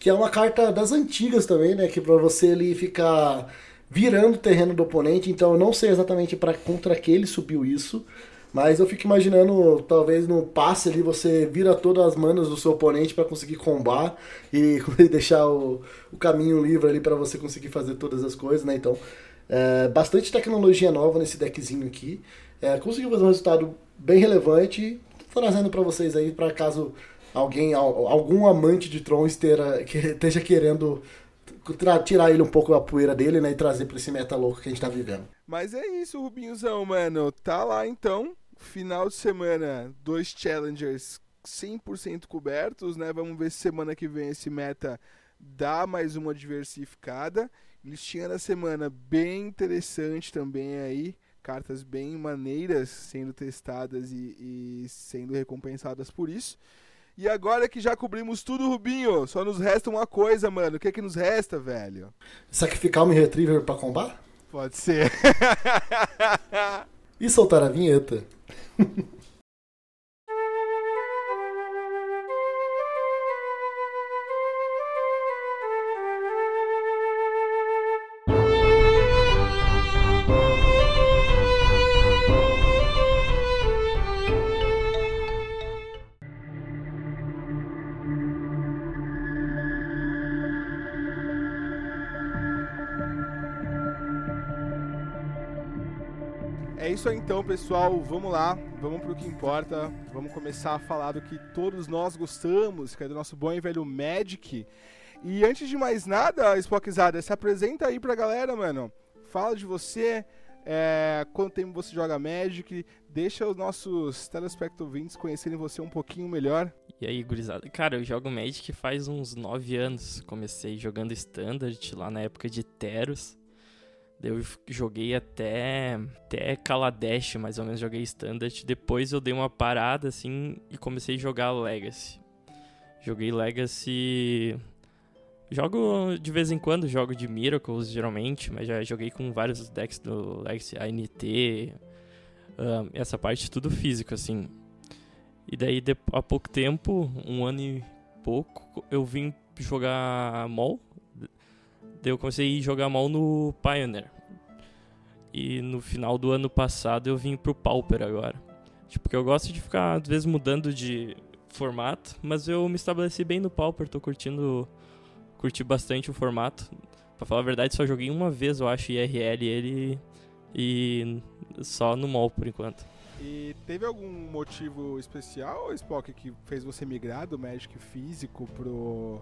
que é uma carta das antigas também, né? Que pra você ali ficar virando o terreno do oponente, então eu não sei exatamente para contra que ele subiu isso, mas eu fico imaginando, talvez no passe ali você vira todas as manas do seu oponente para conseguir combar e deixar o, o caminho livre ali para você conseguir fazer todas as coisas, né? Então, é, bastante tecnologia nova nesse deckzinho aqui. É, conseguiu fazer um resultado bem relevante. Estou trazendo para vocês aí, para caso alguém, algum amante de Tron esteja, que esteja querendo tirar ele um pouco da poeira dele, né, e trazer para esse meta louco que a gente está vivendo. Mas é isso, Rubinhozão, mano. Tá lá então, final de semana, dois challengers 100% cobertos, né? Vamos ver se semana que vem esse meta dá mais uma diversificada. Listinha da semana bem interessante também aí. Cartas bem maneiras sendo testadas e, e sendo recompensadas por isso. E agora que já cobrimos tudo, Rubinho, só nos resta uma coisa, mano. O que é que nos resta, velho? Sacrificar um Retriever pra combar? Pode ser. e soltar a vinheta. então, pessoal. Vamos lá, vamos pro que importa. Vamos começar a falar do que todos nós gostamos, que é do nosso bom e velho Magic. E antes de mais nada, Spockzada, se apresenta aí pra galera, mano. Fala de você, é, quanto tempo você joga Magic, deixa os nossos telespectadores conhecerem você um pouquinho melhor. E aí, gurizada? Cara, eu jogo Magic faz uns 9 anos. Comecei jogando Standard lá na época de Teros. Eu joguei até, até Kaladesh, mais ou menos, joguei Standard. Depois eu dei uma parada, assim, e comecei a jogar Legacy. Joguei Legacy... Jogo de vez em quando, jogo de Miracles, geralmente, mas já joguei com vários decks do Legacy, ANT, um, essa parte tudo físico, assim. E daí, de, há pouco tempo, um ano e pouco, eu vim jogar MOL. Daí eu comecei a jogar MOL no Pioneer. E no final do ano passado eu vim pro Pauper agora. Tipo, porque eu gosto de ficar, às vezes, mudando de formato, mas eu me estabeleci bem no Pauper, tô curtindo. Curti bastante o formato. Pra falar a verdade, só joguei uma vez, eu acho, IRL ele. E só no mall por enquanto. E teve algum motivo especial, Spock, que fez você migrar do Magic físico pro,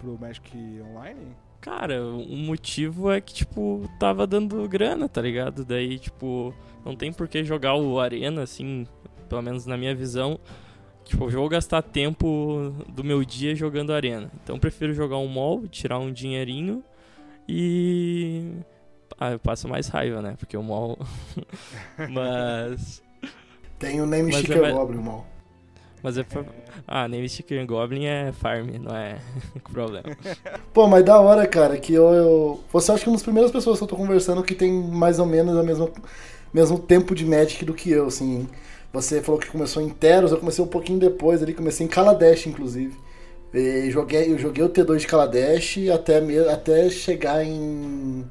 pro Magic Online? Cara, o motivo é que, tipo, tava dando grana, tá ligado? Daí, tipo, não tem por que jogar o Arena, assim, pelo menos na minha visão. Tipo, eu vou gastar tempo do meu dia jogando Arena. Então, prefiro jogar um mall, tirar um dinheirinho e. Ah, eu passo mais raiva, né? Porque o mall. Mas. Tem o Name Sticker é... Goblin, o mall. Mas é pra... Ah, Name Sticker Goblin é farm, não é problema. Pô, mas da hora, cara, que eu, eu... Você acha que é uma das primeiras pessoas que eu tô conversando que tem mais ou menos o mesmo, mesmo tempo de Magic do que eu, assim. Você falou que começou em Teros, eu comecei um pouquinho depois ali, comecei em Kaladesh, inclusive. E joguei, eu joguei o T2 de Kaladesh até, até chegar em.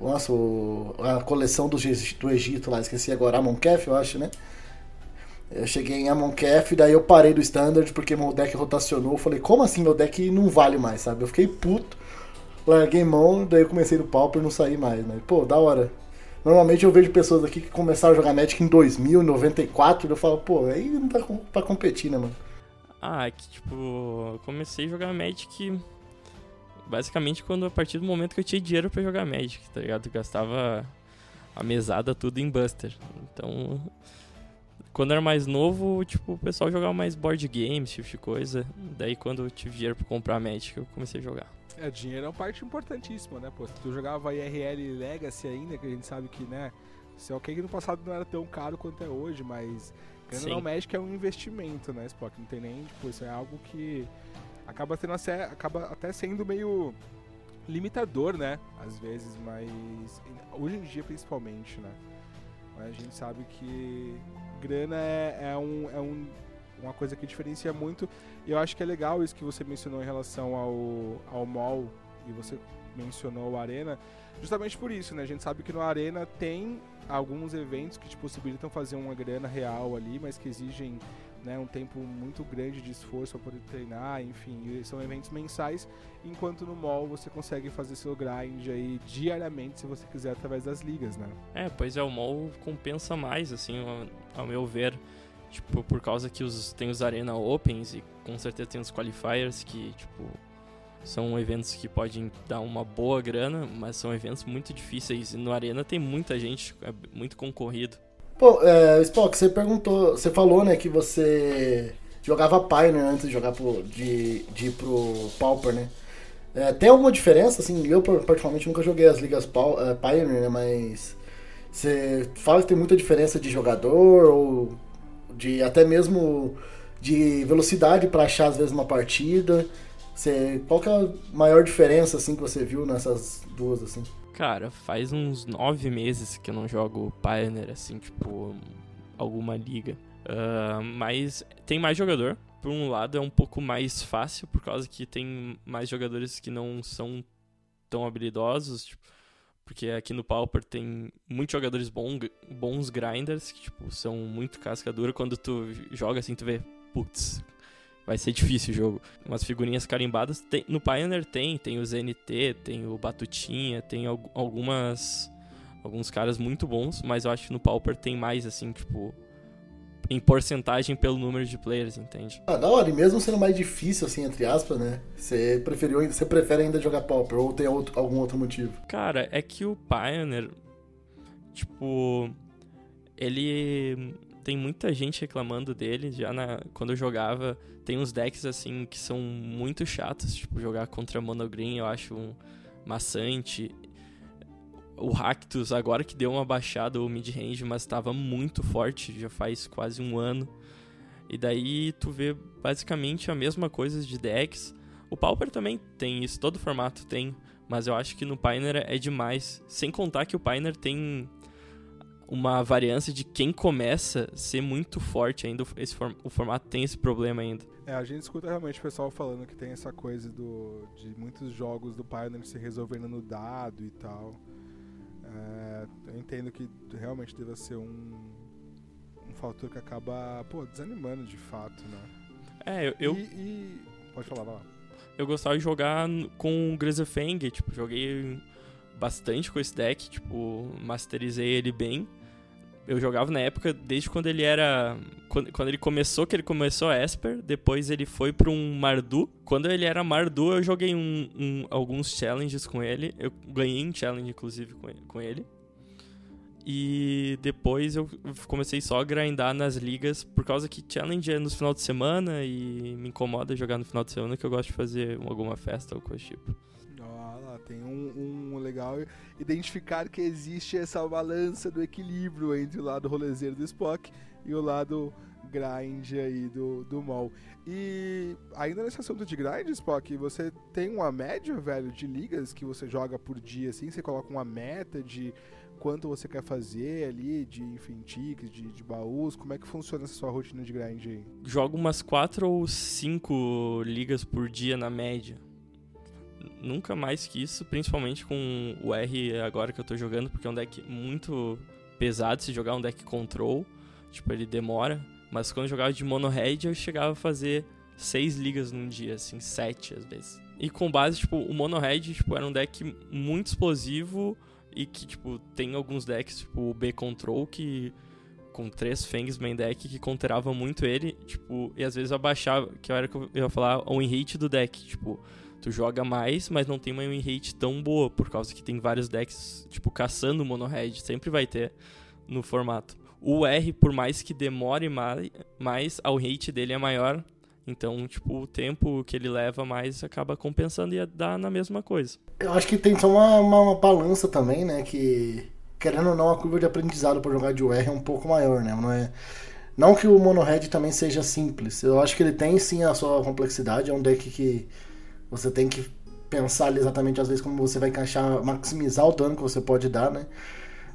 Nossa, o, a coleção do, do Egito lá, esqueci agora, Amonkef, eu acho, né? Eu cheguei em Amonkef, daí eu parei do Standard porque meu deck rotacionou. Eu falei, como assim meu deck não vale mais, sabe? Eu fiquei puto, larguei mão, daí eu comecei do Pauper e não saí mais, né? Pô, da hora. Normalmente eu vejo pessoas aqui que começaram a jogar Magic em 2000, 94, eu falo, pô, aí não tá pra competir, né, mano? Ah, é que tipo, comecei a jogar Magic basicamente quando a partir do momento que eu tinha dinheiro para jogar Magic, tá ligado? Eu gastava a mesada tudo em Buster. Então, quando era mais novo, tipo, o pessoal jogava mais board games, tipo de coisa. Daí quando eu tive dinheiro pra comprar Magic, eu comecei a jogar. É, dinheiro é uma parte importantíssima, né, pô? Se tu jogava IRL Legacy ainda, que a gente sabe que, né, se é ok que no passado não era tão caro quanto é hoje, mas ganhando o Magic é um investimento, né, Spock? Não tem nem, tipo, isso é algo que acaba tendo acaba até sendo meio limitador, né, às vezes, mas hoje em dia principalmente, né? A gente sabe que grana é, é, um, é um, uma coisa que diferencia muito. E eu acho que é legal isso que você mencionou em relação ao, ao mall e você mencionou o Arena, justamente por isso, né? A gente sabe que no Arena tem alguns eventos que te possibilitam fazer uma grana real ali, mas que exigem né, um tempo muito grande de esforço para poder treinar, enfim, são eventos mensais, enquanto no mall você consegue fazer seu grind aí diariamente se você quiser através das ligas, né? É, pois é, o mall compensa mais, assim, ao, meu ver, tipo, por causa que os, tem os Arena Opens e com certeza tem os Qualifiers que, tipo, são eventos que podem dar uma boa grana, mas são eventos muito difíceis. E no Arena tem muita gente, é muito concorrido. Pô, é, Spock, você perguntou, você falou, né, que você jogava Pioneer antes de jogar pro, de, de ir pro Pauper, né? É, tem alguma diferença, assim, eu particularmente nunca joguei as ligas é, Pioneer, né, mas você fala que tem muita diferença de jogador ou de até mesmo de velocidade para achar às vezes uma partida. Você, qual que é a maior diferença assim que você viu nessas duas assim? Cara, faz uns nove meses que eu não jogo Pioneer, assim, tipo, alguma liga. Uh, mas tem mais jogador. Por um lado é um pouco mais fácil, por causa que tem mais jogadores que não são tão habilidosos. Tipo, porque aqui no Pauper tem muitos jogadores bons, bons grinders, que tipo, são muito casca dura. Quando tu joga assim, tu vê, putz, vai ser difícil o jogo. Umas figurinhas carimbadas. Tem, no Pioneer tem, tem o ZNT, tem o Batutinha, tem al algumas alguns caras muito bons, mas eu acho que no Pauper tem mais, assim, tipo, em porcentagem pelo número de players, entende? Ah, da hora, e mesmo sendo mais difícil, assim, entre aspas, né? Você preferiu, você prefere ainda jogar Pauper ou tem outro, algum outro motivo? Cara, é que o Pioneer, tipo, ele tem muita gente reclamando dele. Já na, quando eu jogava, tem uns decks assim que são muito chatos, tipo jogar contra Monogreen, eu acho um maçante. O Ractus agora que deu uma baixada o mid range, mas estava muito forte, já faz quase um ano. E daí tu vê basicamente a mesma coisa de decks. O Pauper também tem isso, todo formato tem, mas eu acho que no Pioneer é demais. Sem contar que o Pioneer tem uma variância de quem começa ser muito forte ainda. Esse form o formato tem esse problema ainda. É, a gente escuta realmente o pessoal falando que tem essa coisa do, de muitos jogos do Pioneer se resolvendo no dado e tal. É, eu entendo que realmente deva ser um, um fator que acaba, pô, desanimando de fato, né? É, eu... eu... E, e... Pode falar, vai lá. Eu gostava de jogar com o Grisefang, tipo, joguei bastante com esse deck, tipo, masterizei ele bem eu jogava na época desde quando ele era. Quando, quando ele começou, que ele começou a Esper, depois ele foi para um Mardu. Quando ele era Mardu, eu joguei um, um, alguns challenges com ele. Eu ganhei um challenge, inclusive, com ele. E depois eu comecei só a grindar nas ligas, por causa que challenge é no final de semana e me incomoda jogar no final de semana, que eu gosto de fazer alguma festa ou coisa tipo tem um, um legal identificar que existe essa balança do equilíbrio entre o lado rolezeiro do Spock e o lado grind aí do, do Mol. E ainda nesse assunto de grind, Spock, você tem uma média, velho, de ligas que você joga por dia, assim? Você coloca uma meta de quanto você quer fazer ali, de, enfim, de, de baús? Como é que funciona essa sua rotina de grind aí? Jogo umas 4 ou 5 ligas por dia na média nunca mais que isso, principalmente com o R agora que eu tô jogando, porque é um deck muito pesado se jogar um deck control, tipo, ele demora, mas quando eu jogava de mono red eu chegava a fazer seis ligas num dia, assim, sete às vezes. E com base, tipo, o mono red, tipo, era um deck muito explosivo e que, tipo, tem alguns decks, tipo, o B control que com três Fangs main deck que counterava muito ele, tipo, e às vezes eu abaixava, que era que eu ia falar, o win rate do deck, tipo, tu joga mais, mas não tem uma win rate tão boa, por causa que tem vários decks, tipo, caçando mono red, sempre vai ter no formato. O R, por mais que demore mais, a rate dele é maior, então, tipo, o tempo que ele leva mais acaba compensando e dá na mesma coisa. Eu acho que tem só uma, uma, uma balança também, né, que querendo ou não, a curva de aprendizado para jogar de UR é um pouco maior, né? Não é não que o Mono Red também seja simples. Eu acho que ele tem sim a sua complexidade, é um deck que você tem que pensar ali exatamente às vezes como você vai encaixar, maximizar o dano que você pode dar, né?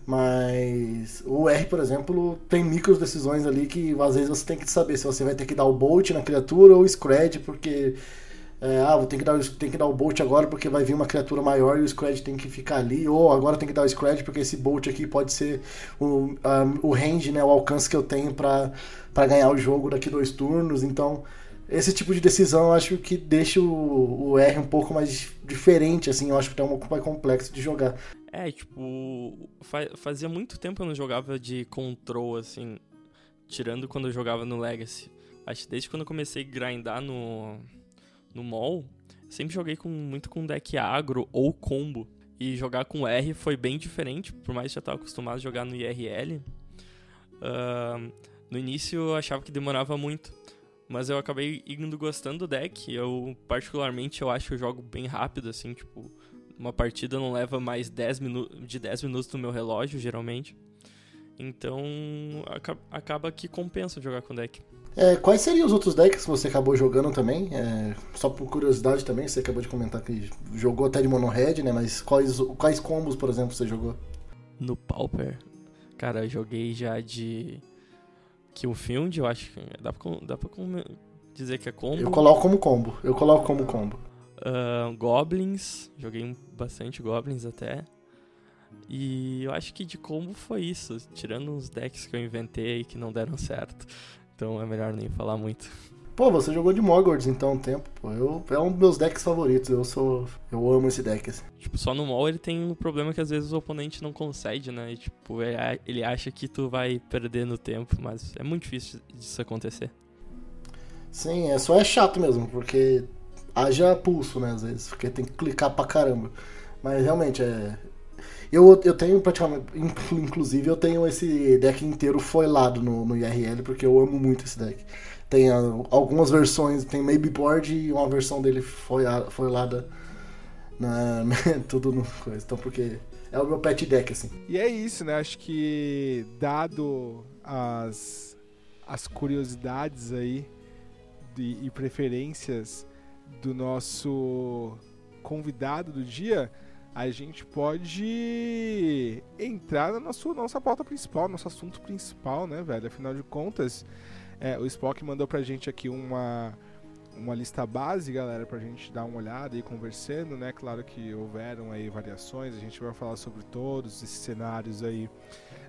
Mas o R, por exemplo, tem micro decisões ali que às vezes você tem que saber se você vai ter que dar o bolt na criatura ou o scred, porque é, ah, vou ter que dar, tem que dar o bolt agora porque vai vir uma criatura maior e o scred tem que ficar ali, ou agora tem que dar o scred porque esse bolt aqui pode ser o, um, o range, né, o alcance que eu tenho para ganhar o jogo daqui dois turnos, então esse tipo de decisão eu acho que deixa o, o R um pouco mais diferente, assim, eu acho que é um pouco mais complexo de jogar. É, tipo, fazia muito tempo que eu não jogava de control, assim, tirando quando eu jogava no Legacy. Acho que desde quando eu comecei a grindar no, no mall, sempre joguei com, muito com deck agro ou combo. E jogar com R foi bem diferente, por mais que já estava acostumado a jogar no IRL. Uh, no início eu achava que demorava muito mas eu acabei indo gostando do deck. Eu, particularmente, eu acho que eu jogo bem rápido, assim, tipo, uma partida não leva mais 10 de 10 minutos no meu relógio, geralmente. Então, acaba que compensa jogar com deck. É, quais seriam os outros decks que você acabou jogando também? É, só por curiosidade também, você acabou de comentar que jogou até de mono red, né? Mas quais, quais combos, por exemplo, você jogou? No Pauper? Cara, eu joguei já de que o Field, eu acho que dá pra, dá pra dizer que é combo. Eu coloco como combo. Eu coloco como combo. Uh, Goblins, joguei bastante Goblins até. E eu acho que de combo foi isso, tirando uns decks que eu inventei que não deram certo. Então é melhor nem falar muito. Pô, você jogou de Mogwarts então um tempo, pô. Eu, é um dos meus decks favoritos. Eu sou. Eu amo esse deck, assim. Tipo, só no mall ele tem um problema que às vezes o oponente não concede, né? E, tipo, ele acha que tu vai perder no tempo, mas é muito difícil disso acontecer. Sim, é só é chato mesmo, porque haja pulso, né, às vezes, porque tem que clicar pra caramba. Mas realmente é. Eu, eu tenho praticamente. Inclusive, eu tenho esse deck inteiro foilado no, no IRL, porque eu amo muito esse deck. Tem algumas versões, tem Maybe Board e uma versão dele foi, foi lá da, na, tudo no coisa. Então, porque é o meu pet deck, assim. E é isso, né? Acho que, dado as, as curiosidades aí de, e preferências do nosso convidado do dia, a gente pode entrar na nossa, nossa pauta principal, nosso assunto principal, né, velho? Afinal de contas, é, o Spock mandou pra gente aqui uma, uma lista base, galera, pra gente dar uma olhada e conversando, né? Claro que houveram aí variações, a gente vai falar sobre todos esses cenários aí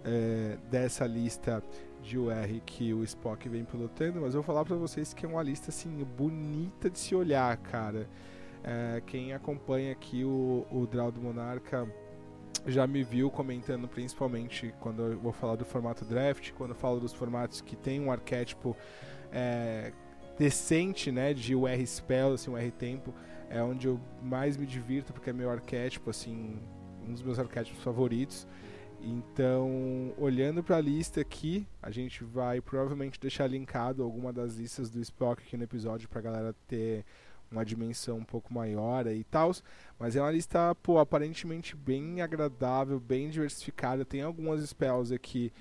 é, dessa lista de UR que o Spock vem pilotando, mas eu vou falar pra vocês que é uma lista, assim, bonita de se olhar, cara. É, quem acompanha aqui o, o Draw do Monarca já me viu comentando principalmente quando eu vou falar do formato draft, quando eu falo dos formatos que tem um arquétipo é, decente, né, de UR spell, assim, UR tempo, é onde eu mais me divirto porque é meu arquétipo, assim, um dos meus arquétipos favoritos. Então, olhando para a lista aqui, a gente vai provavelmente deixar linkado alguma das listas do Spock aqui no episódio para a galera ter uma dimensão um pouco maior e tal. Mas é uma lista, pô, aparentemente bem agradável, bem diversificada. Tem algumas spells aqui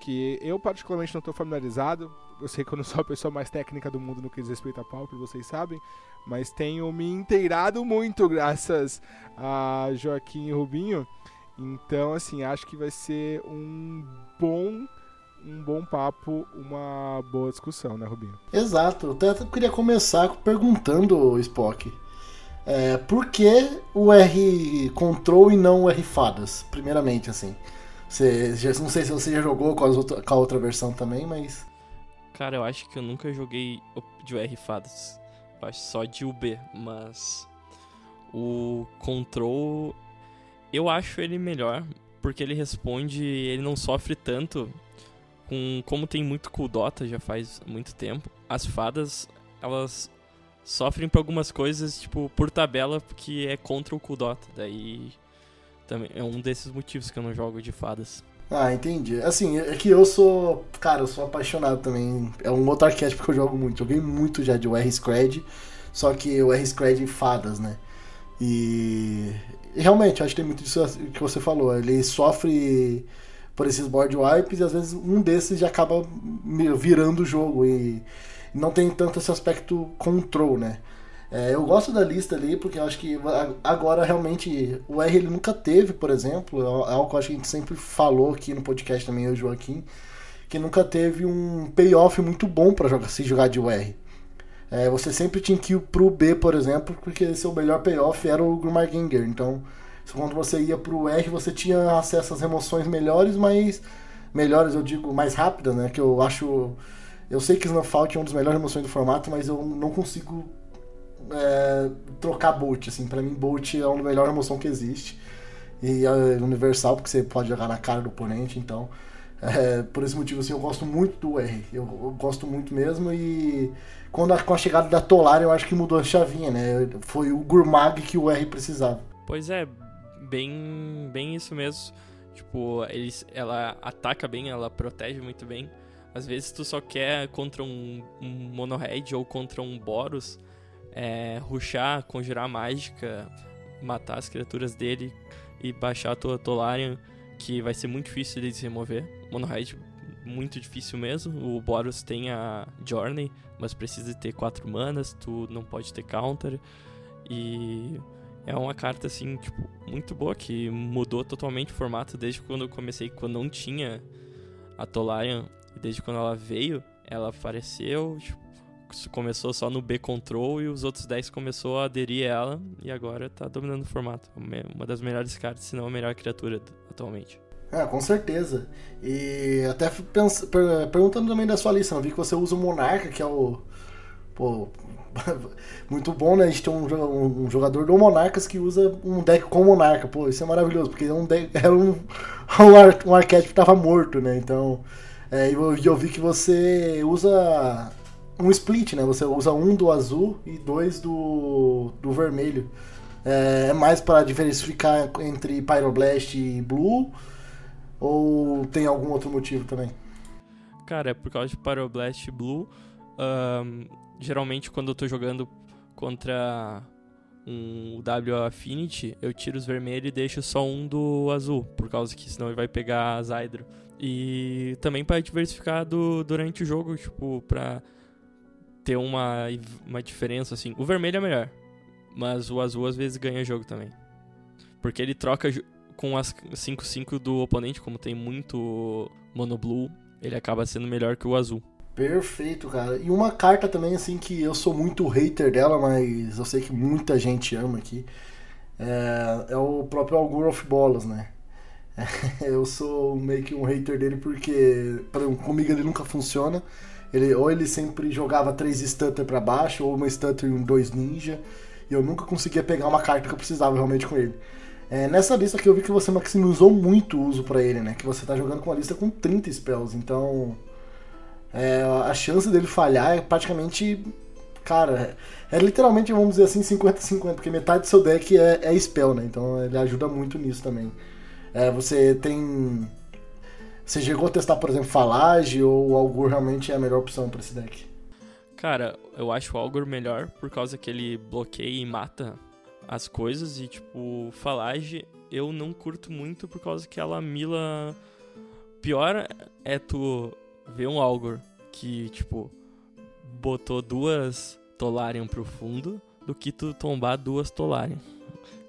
que eu particularmente não estou familiarizado. Eu sei que eu não sou a pessoa mais técnica do mundo no que diz respeito a Pauper, vocês sabem. Mas tenho me inteirado muito graças a Joaquim e Rubinho. Então, assim, acho que vai ser um bom um bom papo, uma boa discussão, né, Rubinho? Exato. Eu até queria começar perguntando, Spock, é, por que o R Control e não o R Fadas, primeiramente, assim? Você, não sei se você já jogou com, outra, com a outra versão também, mas... Cara, eu acho que eu nunca joguei de R Fadas. Eu acho só de UB, mas... O Control... Eu acho ele melhor, porque ele responde... Ele não sofre tanto com como tem muito Kuldota já faz muito tempo, as fadas elas sofrem por algumas coisas, tipo, por tabela, que é contra o Kuldota. Daí também é um desses motivos que eu não jogo de fadas. Ah, entendi. Assim, é que eu sou. Cara, eu sou apaixonado também. É um outro arquétipo que eu jogo muito. Joguei muito já de R-Scred, só que o R-Scred fadas, né? E realmente, acho que tem muito disso que você falou. Ele sofre por esses board wipes e às vezes um desses já acaba virando o jogo e não tem tanto esse aspecto control, né? É, eu gosto da lista ali porque eu acho que agora realmente o R ele nunca teve, por exemplo, é algo que a gente sempre falou aqui no podcast também, eu e o Joaquim, que nunca teve um payoff muito bom para jogar, se jogar de UR. É, você sempre tinha que ir pro B, por exemplo, porque seu melhor payoff era o Grumarginger. Então, quando você ia pro R, você tinha acesso às remoções melhores, mas. Melhores, eu digo, mais rápidas, né? Que eu acho. Eu sei que Snowfault é uma das melhores remoções do formato, mas eu não consigo é, trocar Bolt. Assim, pra mim, Bolt é a melhor remoção que existe. E é universal, porque você pode jogar na cara do oponente, então. É, por esse motivo, assim, eu gosto muito do R. Eu, eu gosto muito mesmo e quando a, com a chegada da Tolar, eu acho que mudou a chavinha, né? Foi o Gurmag que o R precisava. Pois é, bem, bem isso mesmo. Tipo, eles, ela ataca bem, ela protege muito bem. Às vezes tu só quer contra um, um Monohead ou contra um Boros, é, ruxar, conjurar mágica, matar as criaturas dele e baixar a tua Tolarian, que vai ser muito difícil de remover. Monohead, muito difícil mesmo. O Boros tem a Journey, mas precisa ter 4 manas, tu não pode ter counter. E é uma carta, assim, tipo, muito boa, que mudou totalmente o formato desde quando eu comecei, quando não tinha a Tolarian, e desde quando ela veio, ela apareceu, tipo, começou só no B-Control e os outros 10 começou a aderir a ela, e agora tá dominando o formato. Uma das melhores cartas, se não a melhor criatura atualmente. É, com certeza. E até perguntando também da sua lista, eu vi que você usa o Monarca, que é o Pô, muito bom, né? A gente tem um, um, jogador do Monarcas que usa um deck com Monarca. Pô, isso é maravilhoso, porque é um deck, era um, um, ar, um arquétipo que tava morto, né? Então, é, eu, eu vi que você usa um split, né? Você usa um do azul e dois do, do vermelho. É, é mais para diversificar entre Pyroblast e Blue? Ou tem algum outro motivo também? Cara, é por causa de Pyroblast e Blue. Um, geralmente quando eu tô jogando contra um W Affinity, eu tiro os vermelhos e deixo só um do azul, por causa que senão ele vai pegar as Hydro. E também para diversificar do, durante o jogo, tipo, pra ter uma, uma diferença assim. O vermelho é melhor, mas o azul às vezes ganha jogo também. Porque ele troca com as 5-5 do oponente, como tem muito mono blue, ele acaba sendo melhor que o azul. Perfeito, cara. E uma carta também, assim, que eu sou muito hater dela, mas eu sei que muita gente ama aqui. É, é o próprio Augur of Bolas, né? É, eu sou meio que um hater dele porque, comigo ele nunca funciona. Ele, ou ele sempre jogava três stutter para baixo, ou uma stutter e um dois ninja. E eu nunca conseguia pegar uma carta que eu precisava realmente com ele. É, nessa lista aqui eu vi que você maximizou muito o uso para ele, né? Que você tá jogando com uma lista com 30 spells, então é, a chance dele falhar é praticamente. Cara, é, literalmente, vamos dizer assim, 50-50, porque metade do seu deck é, é spell, né? Então ele ajuda muito nisso também. É, você tem. Você chegou a testar, por exemplo, Falage ou o Algur realmente é a melhor opção para esse deck? Cara, eu acho o Algur melhor por causa que ele bloqueia e mata as coisas e, tipo, Falage eu não curto muito por causa que ela mila. Pior é tu ver um Algor que, tipo, botou duas Tolarian pro fundo do que tu tombar duas Tolarian.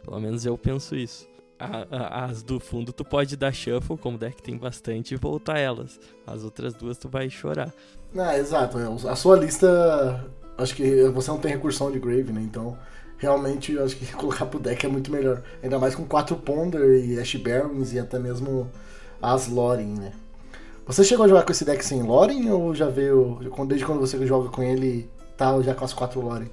Pelo menos eu penso isso. As do fundo tu pode dar shuffle, como deck tem bastante, e voltar elas. As outras duas tu vai chorar. Ah, exato. A sua lista. Acho que você não tem recursão de Grave, né? Então, realmente, acho que colocar pro deck é muito melhor. Ainda mais com 4 Ponder e Ash Barons e até mesmo as Loring, né? Você chegou a jogar com esse deck sem Loren ou já veio. Desde quando você joga com ele, tá já com as quatro Loren?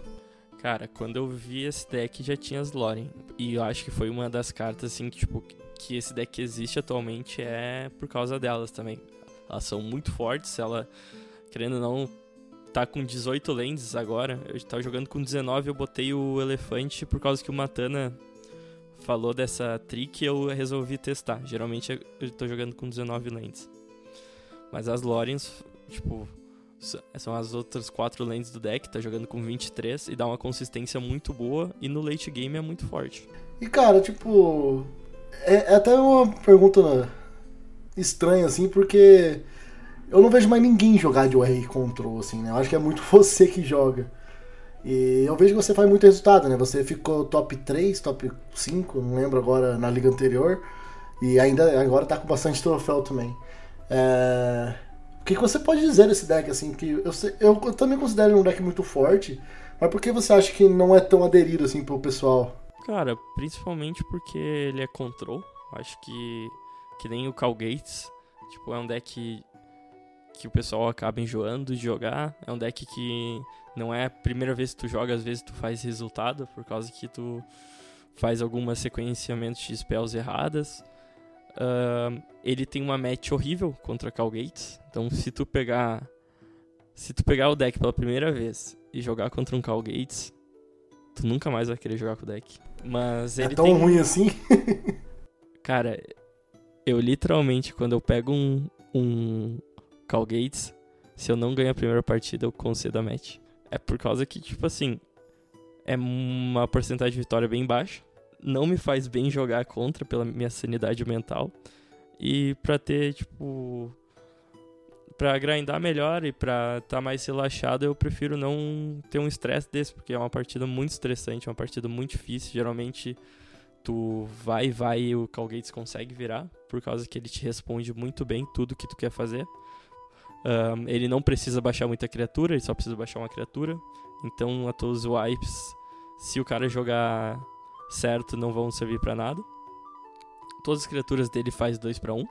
Cara, quando eu vi esse deck já tinha as Loren. E eu acho que foi uma das cartas, assim, que, tipo, que esse deck existe atualmente é por causa delas também. Elas são muito fortes, ela, querendo ou não, tá com 18 lands agora. Eu tava jogando com 19, eu botei o elefante por causa que o Matana falou dessa trick eu resolvi testar. Geralmente eu tô jogando com 19 lands. Mas as Lorens, tipo, são as outras quatro lentes do deck, tá jogando com 23 e dá uma consistência muito boa e no late game é muito forte. E cara, tipo, é, é até uma pergunta estranha assim, porque eu não vejo mais ninguém jogar de UR Control assim, né? Eu acho que é muito você que joga. E eu vejo que você faz muito resultado, né? Você ficou top 3, top 5, não lembro agora na liga anterior. E ainda agora tá com bastante troféu também. É... O que, você pode dizer desse deck, assim, que eu, eu, eu também considero um deck muito forte, mas por que você acha que não é tão aderido, assim, pro pessoal? Cara, principalmente porque ele é control, acho que, que nem o Call Gates, tipo, é um deck que o pessoal acaba enjoando de jogar, é um deck que não é a primeira vez que tu joga, às vezes tu faz resultado, por causa que tu faz algumas sequenciamentos de spells erradas, Uh, ele tem uma match horrível contra Cal Gates. Então, se tu pegar. Se tu pegar o deck pela primeira vez e jogar contra um Cal Gates, tu nunca mais vai querer jogar com o deck. Mas é ele tão tem... ruim assim? Cara, eu literalmente, quando eu pego um, um Cal Gates, se eu não ganho a primeira partida, eu concedo a match. É por causa que, tipo assim, é uma porcentagem de vitória bem baixa não me faz bem jogar contra pela minha sanidade mental. E pra ter, tipo. Pra grindar melhor e pra estar tá mais relaxado, eu prefiro não ter um estresse desse, porque é uma partida muito estressante, é uma partida muito difícil. Geralmente tu vai, vai e o Calgates consegue virar, por causa que ele te responde muito bem tudo que tu quer fazer. Um, ele não precisa baixar muita criatura, ele só precisa baixar uma criatura. Então, a todos os wipes, se o cara jogar certo não vão servir para nada. Todas as criaturas dele faz 2 para 1.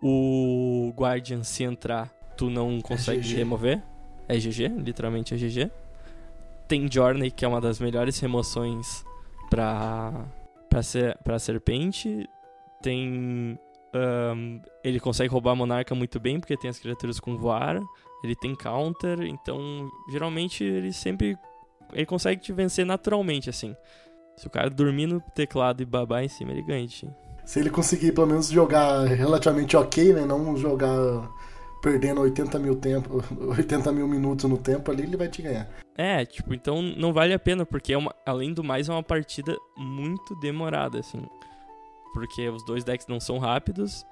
O Guardian, se entrar, tu não consegue é remover. é GG, literalmente é GG. Tem Journey, que é uma das melhores remoções pra, pra, ser, pra serpente. Tem. Um, ele consegue roubar a monarca muito bem, porque tem as criaturas com voar. Ele tem counter, então geralmente ele sempre. Ele consegue te vencer naturalmente, assim. Se o cara dormir no teclado e babar em cima, ele ganha de. Se ele conseguir pelo menos jogar relativamente ok, né? Não jogar perdendo 80 mil, tempo, 80 mil minutos no tempo ali, ele vai te ganhar. É, tipo, então não vale a pena, porque é uma, além do mais é uma partida muito demorada, assim. Porque os dois decks não são rápidos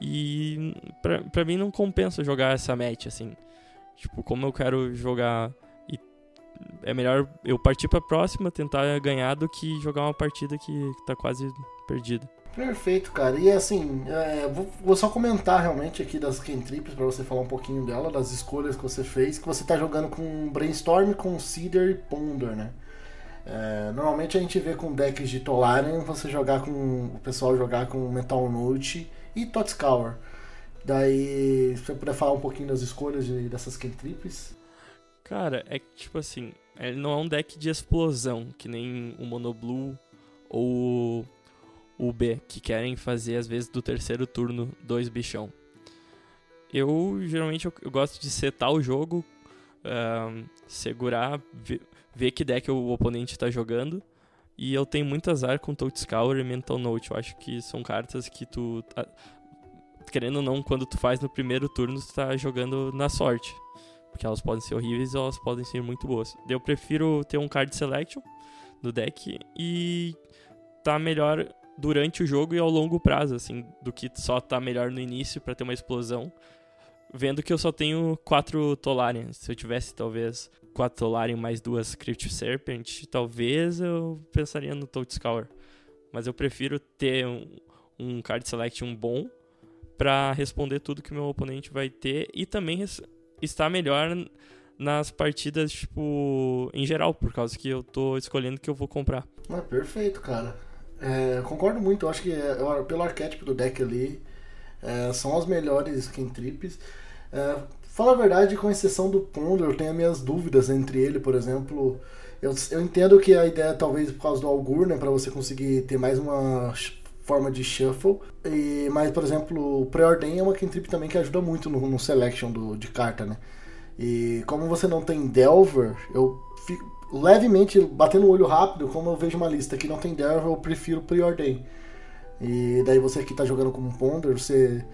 e pra, pra mim não compensa jogar essa match, assim. Tipo, como eu quero jogar é melhor eu partir pra próxima, tentar ganhar do que jogar uma partida que, tá quase perdida. Perfeito, cara. E assim, é, vou, vou, só comentar realmente aqui das cantrips para você falar um pouquinho dela, das escolhas que você fez, que você tá jogando com Brainstorm, com Cedar e Ponder, né? É, normalmente a gente vê com decks de Tolarian você jogar com. o pessoal jogar com Metal Note e Totscour. Daí, se você puder falar um pouquinho das escolhas de, dessas cantrips. Cara, é que tipo assim, ele não é um deck de explosão, que nem o Monoblue ou o B, que querem fazer às vezes do terceiro turno dois bichão. Eu geralmente eu, eu gosto de setar o jogo, uh, segurar, ver, ver, que deck o oponente está jogando. E eu tenho muito azar com Touch Scour e Mental Note. Eu acho que são cartas que tu. Querendo ou não, quando tu faz no primeiro turno, tu tá jogando na sorte. Porque elas podem ser horríveis ou elas podem ser muito boas. Eu prefiro ter um card selection no deck e tá melhor durante o jogo e ao longo prazo, assim, do que só tá melhor no início para ter uma explosão. Vendo que eu só tenho quatro Tolarians. Se eu tivesse, talvez, quatro Tolarian mais duas Crypt Serpent, talvez eu pensaria no Toad Scour. Mas eu prefiro ter um, um card selection bom para responder tudo que meu oponente vai ter e também estar melhor nas partidas, tipo, em geral, por causa que eu tô escolhendo que eu vou comprar. Ah, perfeito, cara. É, concordo muito, eu acho que é, pelo arquétipo do deck ali, é, são as melhores cantrips. É, fala a verdade, com exceção do Ponder, eu tenho minhas dúvidas entre ele, por exemplo. Eu, eu entendo que a ideia, talvez por causa do Augur, né, para você conseguir ter mais uma forma de shuffle. E, mas, por exemplo, o Preordain é uma cantrip também que ajuda muito no, no selection do, de carta, né? E como você não tem Delver, eu fico, levemente, batendo o olho rápido, como eu vejo uma lista que não tem Devil, eu prefiro Preordain. E daí você que está jogando como Ponder, você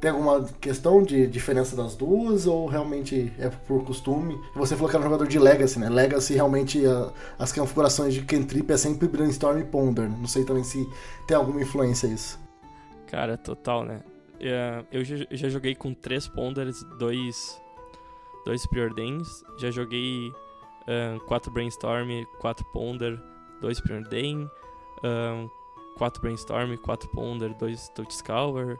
tem alguma questão de diferença das duas ou realmente é por costume? Você falou que era um jogador de Legacy, né? Legacy realmente a, as configurações de Cantrip é sempre Brainstorm e Ponder. Não sei também se tem alguma influência isso. Cara, total, né? É, eu já joguei com três Ponders, dois, dois Preordains. Já joguei 4 Brainstorm, 4 Ponder, 2 Preordain, 4 Brainstorm, 4 Ponder, 2 Touch Scour,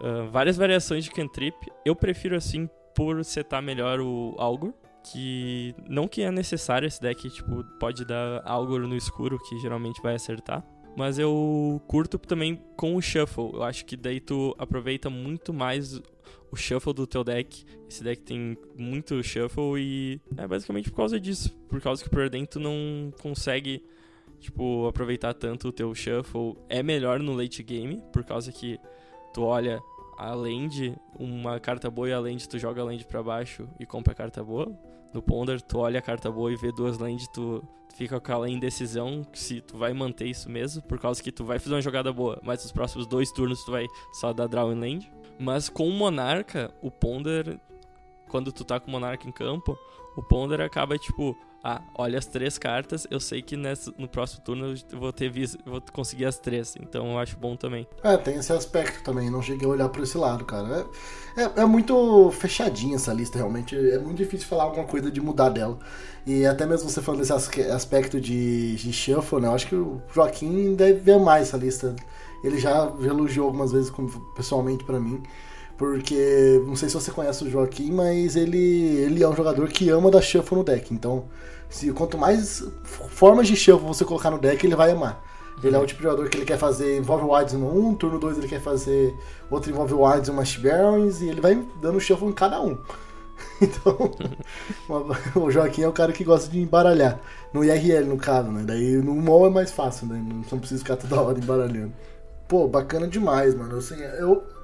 uh, várias variações de cantrip. Eu prefiro assim por setar melhor o Algor, que não que é necessário esse deck, tipo, pode dar Algor no escuro, que geralmente vai acertar. Mas eu curto também com o Shuffle. Eu acho que daí tu aproveita muito mais o shuffle do teu deck. Esse deck tem muito shuffle e é basicamente por causa disso. Por causa que por dentro tu não consegue, tipo, aproveitar tanto o teu shuffle. É melhor no late game, por causa que tu olha a land, uma carta boa e a land tu joga a land pra baixo e compra a carta boa. No Ponder, tu olha a carta boa e vê duas land, tu fica com aquela indecisão se tu vai manter isso mesmo, por causa que tu vai fazer uma jogada boa, mas nos próximos dois turnos tu vai só dar draw em land. Mas com o Monarca, o Ponder, quando tu tá com o Monarca em campo, o Ponder acaba tipo, ah, olha as três cartas, eu sei que nessa, no próximo turno eu vou ter vis, vou conseguir as três, então eu acho bom também. É, tem esse aspecto também, não cheguei a olhar por esse lado, cara. É, é, é muito fechadinha essa lista, realmente. É muito difícil falar alguma coisa de mudar dela. E até mesmo você falando desse aspecto de, de shuffle, né? Eu acho que o Joaquim deve ver mais essa lista ele já elogiou algumas vezes pessoalmente para mim. Porque, não sei se você conhece o Joaquim, mas ele, ele é um jogador que ama dar shuffle no deck. Então, se quanto mais formas de shuffle você colocar no deck, ele vai amar. Ele é o tipo de jogador que ele quer fazer Envolve Wilds no 1, turno 2 ele quer fazer outro Envolve Wilds e uma Barons, e ele vai dando shuffle em cada um. Então, o Joaquim é o cara que gosta de embaralhar. No IRL, no caso, né? Daí no MOL é mais fácil, né? Não, não precisa ficar toda hora embaralhando. Pô, bacana demais, mano. Assim, eu.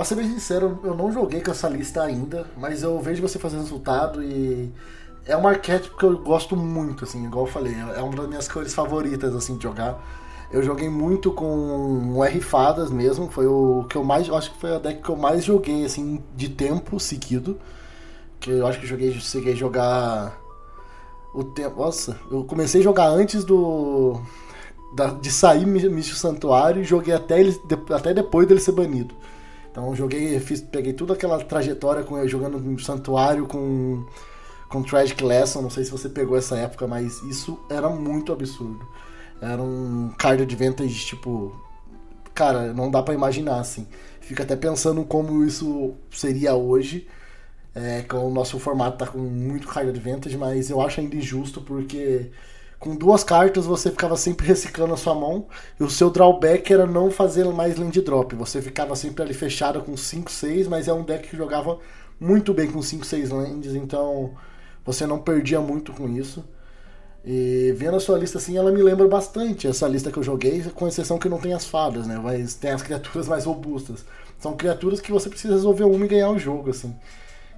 Pra ser bem sincero, eu não joguei com essa lista ainda, mas eu vejo você fazendo resultado e. É um arquétipo que eu gosto muito, assim, igual eu falei. É uma das minhas cores favoritas, assim, de jogar. Eu joguei muito com o R Fadas mesmo, foi o que eu mais. eu Acho que foi a deck que eu mais joguei, assim, de tempo seguido. Que eu acho que joguei, cheguei a jogar. O tempo. Nossa, eu comecei a jogar antes do. da- de sair Místico Santuário e joguei até, ele, até depois dele ser banido. Então joguei, fiz, peguei toda aquela trajetória com eu jogando no Santuário com. com Tragic Lesson. Não sei se você pegou essa época, mas isso era muito absurdo. Era um card advantage, tipo. Cara, não dá pra imaginar, assim. Fica até pensando como isso seria hoje. É, que o nosso formato tá com muito card advantage, mas eu acho ainda injusto porque com duas cartas você ficava sempre reciclando a sua mão e o seu drawback era não fazer mais land drop. Você ficava sempre ali fechado com 5, 6, mas é um deck que jogava muito bem com 5, 6 lands, então você não perdia muito com isso. E vendo a sua lista assim, ela me lembra bastante essa lista que eu joguei, com exceção que não tem as fadas, né? Mas tem as criaturas mais robustas. São criaturas que você precisa resolver uma e ganhar o jogo, assim.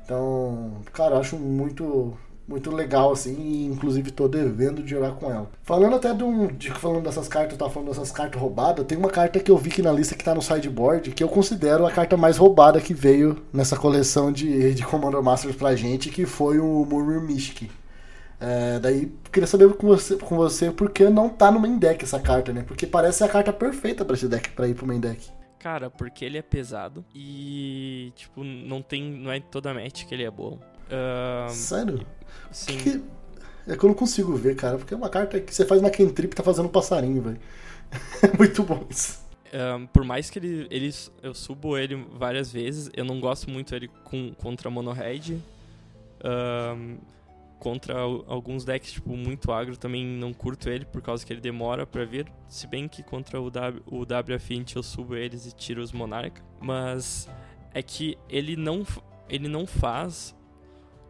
Então, cara, eu acho muito muito legal assim, e inclusive tô devendo de jogar com ela. Falando até de um, de, falando dessas cartas, eu tava falando dessas cartas roubadas, tem uma carta que eu vi aqui na lista que tá no sideboard, que eu considero a carta mais roubada que veio nessa coleção de, de Commander Masters pra gente, que foi o Murmur Mystic. É, daí queria saber com você, com você por que não tá no main deck essa carta, né? Porque parece a carta perfeita pra esse deck, pra ir pro main deck. Cara, porque ele é pesado e, tipo, não tem. Não é toda match que ele é bom. Ahn, Sério? Sim. Que- É que eu não consigo ver, cara, porque é uma carta que você faz uma cantrip e tá fazendo um passarinho, velho. É muito bom isso. Ahn, por mais que ele, ele. Eu subo ele várias vezes, eu não gosto muito ele com, contra mono-red. Ahn, contra al- alguns decks, tipo, muito agro, também não curto ele por causa que ele demora pra vir. Se bem que contra o W, o w Affinity eu subo eles e tiro os Monarca. Mas é que ele não, ele não faz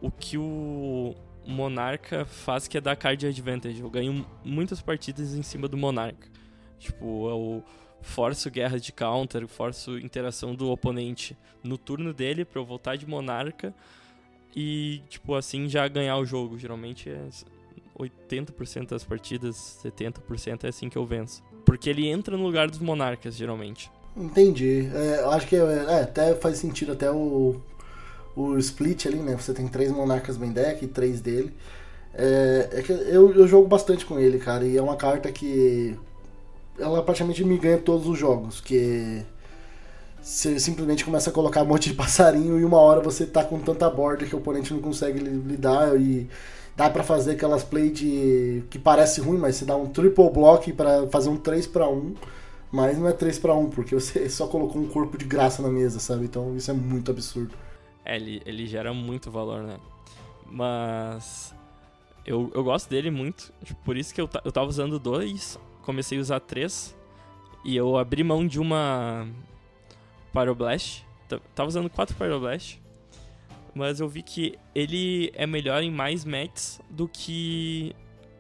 o que o Monarca faz, que é dar card advantage. Eu ganho muitas partidas em cima do Monarca. Tipo, eu forço guerra de counter, forço interação do oponente no turno dele pra eu voltar de Monarca e, tipo, assim já ganhar o jogo. Geralmente é 80% das partidas, 70% é assim que eu venço. Porque ele entra no lugar dos Monarcas, geralmente. Entendi. É, eu acho que é, é, até faz sentido até o, o split ali, né? Você tem três monarcas main deck e três dele. É, é que eu, eu jogo bastante com ele, cara, e é uma carta que ela praticamente me ganha todos os jogos, que você simplesmente começa a colocar um monte de passarinho e uma hora você tá com tanta borda que o oponente não consegue li- lidar e dá pra fazer aquelas play de que parece ruim, mas você dá um triple block pra fazer um 3 para 1. Mas não é 3 para 1, porque você só colocou um corpo de graça na mesa, sabe? Então isso é muito absurdo. É, ele, ele gera muito valor, né? Mas. Eu, eu gosto dele muito. tipo, Por isso que eu, eu tava usando dois, comecei a usar três. E eu abri mão de uma Pyroblast. Ta- Tava usando quatro Pyroblast. Mas eu vi que ele é melhor em mais matches do que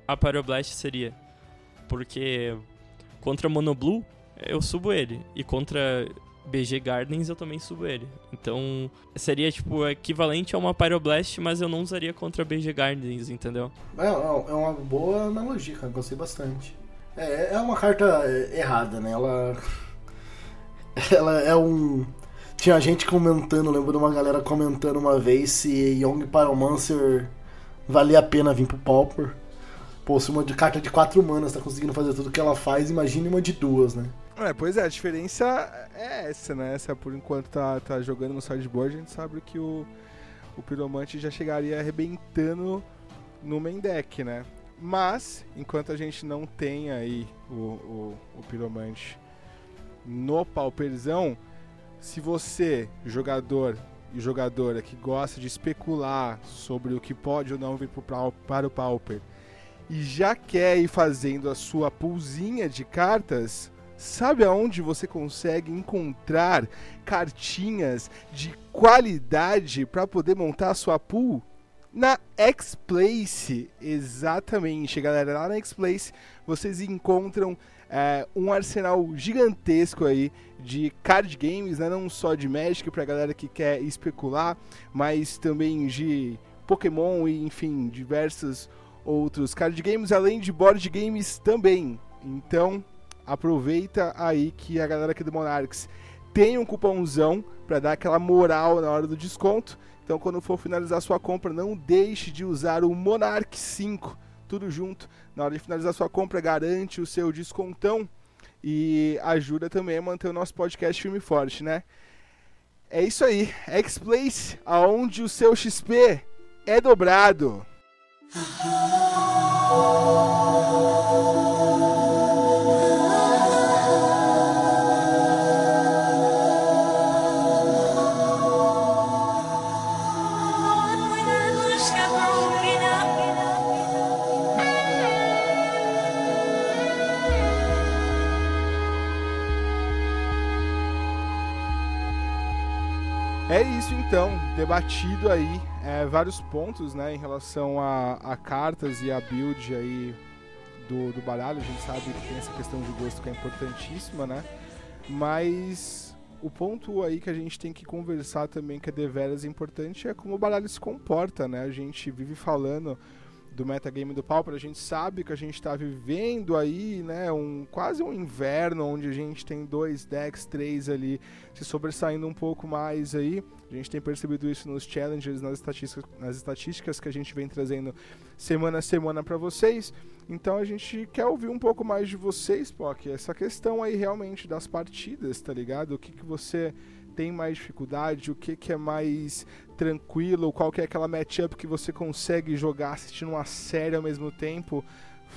a Pyroblast seria. Porque contra Monoblue eu subo ele. E contra BG Gardens eu também subo ele. Então seria tipo equivalente a uma Pyroblast, mas eu não usaria contra BG Gardens, entendeu? É, é uma boa analogia, cara. Gostei bastante. É, é uma carta é, errada, né? Ela. Ela é um. Tinha gente comentando, lembro de uma galera comentando uma vez se Young Pyromancer valia a pena vir pro Pauper. Pô, se uma de carta de 4 manas tá conseguindo fazer tudo que ela faz, imagine uma de duas, né? É, pois é, a diferença é essa, né? Essa por enquanto tá, tá jogando no sideboard, a gente sabe que o, o Piromante já chegaria arrebentando no main deck, né? Mas, enquanto a gente não tem aí o, o, o Piromante no pauperzão, se você, jogador e jogadora que gosta de especular sobre o que pode ou não vir pro, para o pauper e já quer ir fazendo a sua pulzinha de cartas, Sabe aonde você consegue encontrar cartinhas de qualidade para poder montar a sua pool? Na X-Place, exatamente, galera. Lá na X-Place vocês encontram é, um arsenal gigantesco aí de card games, né? não só de Magic para galera que quer especular, mas também de Pokémon e enfim diversos outros card games, além de board games também. Então aproveita aí que a galera aqui do Monarchs tem um cupomzão para dar aquela moral na hora do desconto. Então, quando for finalizar sua compra, não deixe de usar o Monarch 5, tudo junto. Na hora de finalizar sua compra, garante o seu descontão e ajuda também a manter o nosso podcast filme forte, né? É isso aí, X-Place, aonde o seu XP é dobrado. Então, debatido aí é, vários pontos né, em relação a, a, cartas e a build aí do, do baralho. A gente sabe que tem essa questão de gosto que é importantíssima, né? Mas o ponto aí que a gente tem que conversar também, que é deveras importante, é como o baralho se comporta, né? A gente vive falando do metagame do Pauper, a gente sabe que a gente está vivendo aí, né, um, quase um inverno onde a gente tem dois decks, três ali se sobressaindo um pouco mais aí. A gente tem percebido isso nos challenges, nas estatísticas, nas estatísticas que a gente vem trazendo semana a semana para vocês. Então a gente quer ouvir um pouco mais de vocês, Pock, essa questão aí realmente das partidas, tá ligado? O que, que você tem mais dificuldade, o que, que é mais tranquilo, qual que é aquela matchup que você consegue jogar assistindo uma série ao mesmo tempo.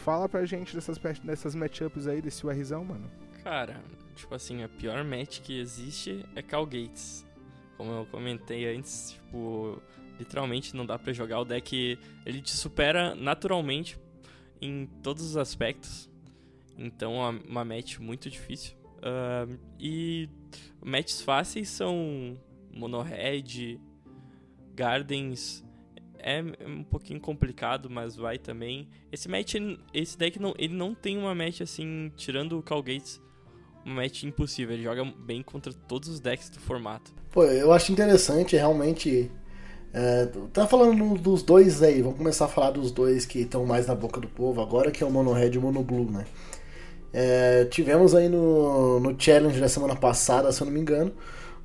Fala pra gente dessas, dessas matchups aí, desse URzão, mano. Cara, tipo assim, a pior match que existe é Cal Gates. Como eu comentei antes, tipo, literalmente não dá para jogar o deck, ele te supera naturalmente em todos os aspectos. Então é uma match muito difícil. Uh, e matches fáceis são Mono Red, Gardens. É um pouquinho complicado, mas vai também. Esse match, esse deck não, ele não tem uma match assim, tirando o Calgates, uma match impossível. Ele joga bem contra todos os decks do formato. Pô, eu acho interessante realmente. É, tá falando dos dois aí, vamos começar a falar dos dois que estão mais na boca do povo agora, que é o Mono Red e o Mono Blue, né? É, tivemos aí no, no challenge da semana passada, se eu não me engano,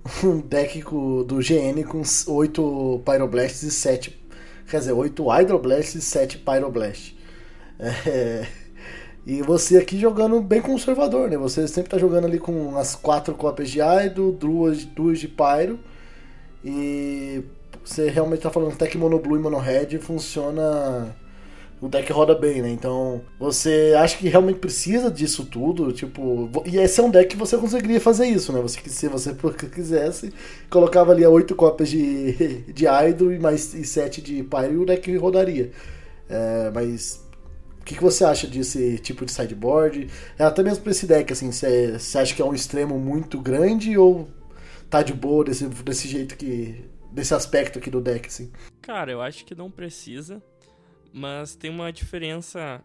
um deck do GN com 8 Pyroblasts e 7. Quer dizer, 8 Hydroblasts e 7 Pyroblasts. É, e você aqui jogando bem conservador, né? Você sempre tá jogando ali com as 4 cópias de Hydro, duas, duas de Pyro. E você realmente tá falando que Mono Blue e Mono Red funciona o deck roda bem, né? Então, você acha que realmente precisa disso tudo, tipo, e esse é um deck que você conseguiria fazer isso, né? Você se você quisesse, colocava ali oito cópias de de Hydro e mais sete de Pyre e o deck rodaria. É, mas o que, que você acha desse tipo de sideboard? É, até mesmo pra esse deck, assim, você acha que é um extremo muito grande ou tá de boa desse, desse jeito que. desse aspecto aqui do deck, assim? Cara, eu acho que não precisa. Mas tem uma diferença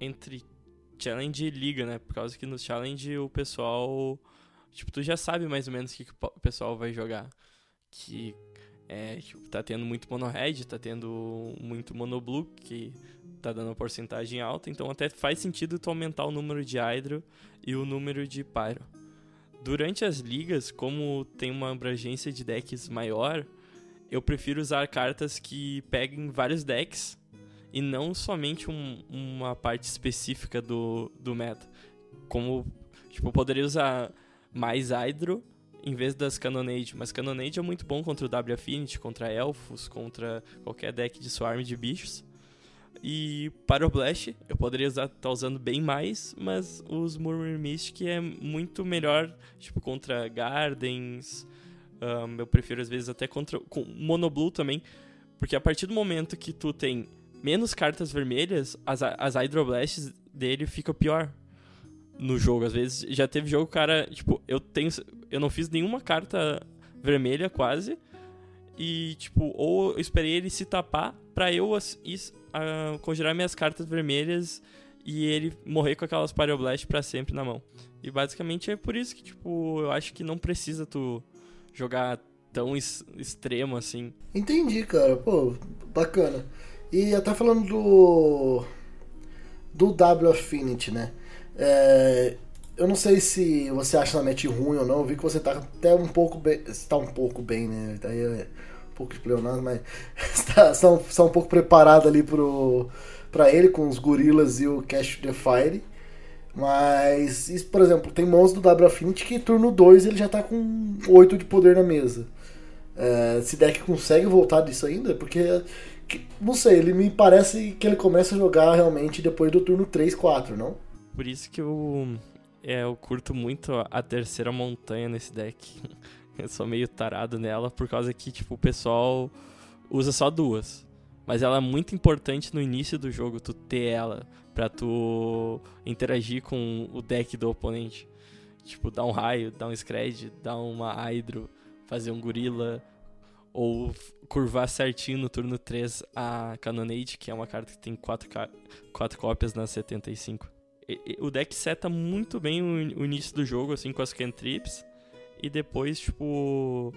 entre challenge e liga, né? Por causa que no challenge o pessoal. Tipo, tu já sabe mais ou menos o que, que o pessoal vai jogar. Que é, tipo, tá tendo muito mono red, tá tendo muito mono blue, que tá dando uma porcentagem alta, então até faz sentido tu aumentar o número de hydro e o número de pyro. Durante as ligas, como tem uma abrangência de decks maior, eu prefiro usar cartas que peguem vários decks e não somente um, uma parte específica do, do meta. Como, tipo, poderia usar mais Hydro em vez das Cannonade, mas Cannonade é muito bom contra o W Affinity, contra Elfos, contra qualquer deck de Swarm de bichos. E Pyroblast eu poderia estar tá usando bem mais, mas os Murmur Mystic é muito melhor, tipo, contra Gardens. Um, eu prefiro às vezes até contra com Monoblue também, porque a partir do momento que tu tem menos cartas vermelhas, as, as Hydroblasts dele ficam pior. no jogo. Às vezes já teve jogo, cara, tipo, eu tenho. Eu não fiz nenhuma carta vermelha quase. E, tipo, ou eu esperei ele se tapar pra eu uh, conjurar minhas cartas vermelhas e ele morrer com aquelas Pyroblast pra sempre na mão. E basicamente é por isso que, tipo, eu acho que não precisa tu jogar tão extremo assim. Entendi, cara. Pô, bacana. E até falando do. do W Affinity, né? É, eu não sei se você acha a match ruim ou não. Eu vi que você tá até um pouco bem. Está um pouco bem, né? Daí é um pouco de mas está, um, está um pouco preparado ali pro, pra ele com os gorilas e o Cash the Fire. Mas, isso, por exemplo, tem mãos do W Affinity que turno 2 ele já tá com 8 de poder na mesa. É, esse deck consegue voltar disso ainda? Porque, não sei, ele me parece que ele começa a jogar realmente depois do turno 3, 4, não? Por isso que eu, é, eu curto muito a terceira montanha nesse deck. eu sou meio tarado nela, por causa que, tipo, o pessoal usa só duas. Mas ela é muito importante no início do jogo, tu ter ela, pra tu interagir com o deck do oponente. Tipo, dar um raio, dar um scred, dar uma hydro, fazer um gorila, ou curvar certinho no turno 3 a Cannonade, que é uma carta que tem 4, 4 cópias na 75. E, e, o deck seta muito bem o, o, início do jogo, assim, com as cantrips, e depois, tipo...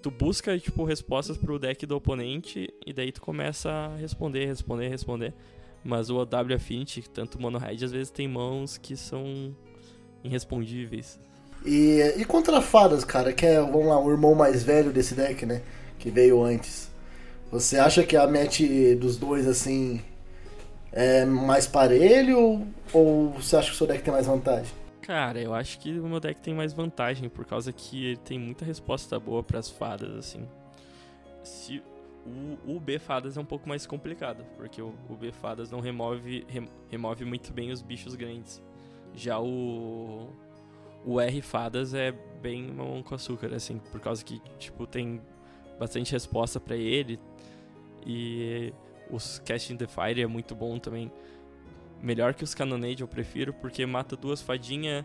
Tu busca, tipo, respostas pro deck do oponente, e daí tu começa a responder, responder, responder. Mas o W Affinity, tanto o Mono Red, às vezes tem mãos que são irrespondíveis. E, e contra fadas, cara, que é, vamos lá, o irmão mais velho desse deck, né? Que veio antes. Você acha que a match dos dois, assim, é mais parelho ou você acha que o seu deck tem mais vantagem? Cara, eu acho que o meu deck tem mais vantagem, por causa que ele tem muita resposta boa para as fadas, assim. Se o, o B fadas é um pouco mais complicado, porque o, o B fadas não remove, rem, remove muito bem os bichos grandes. Já o o R Fadas é bem mamão com açúcar, assim, por causa que, tipo, tem bastante resposta para ele. E os Casting the Fire é muito bom também. Melhor que os Cannonade eu prefiro, porque mata duas fadinhas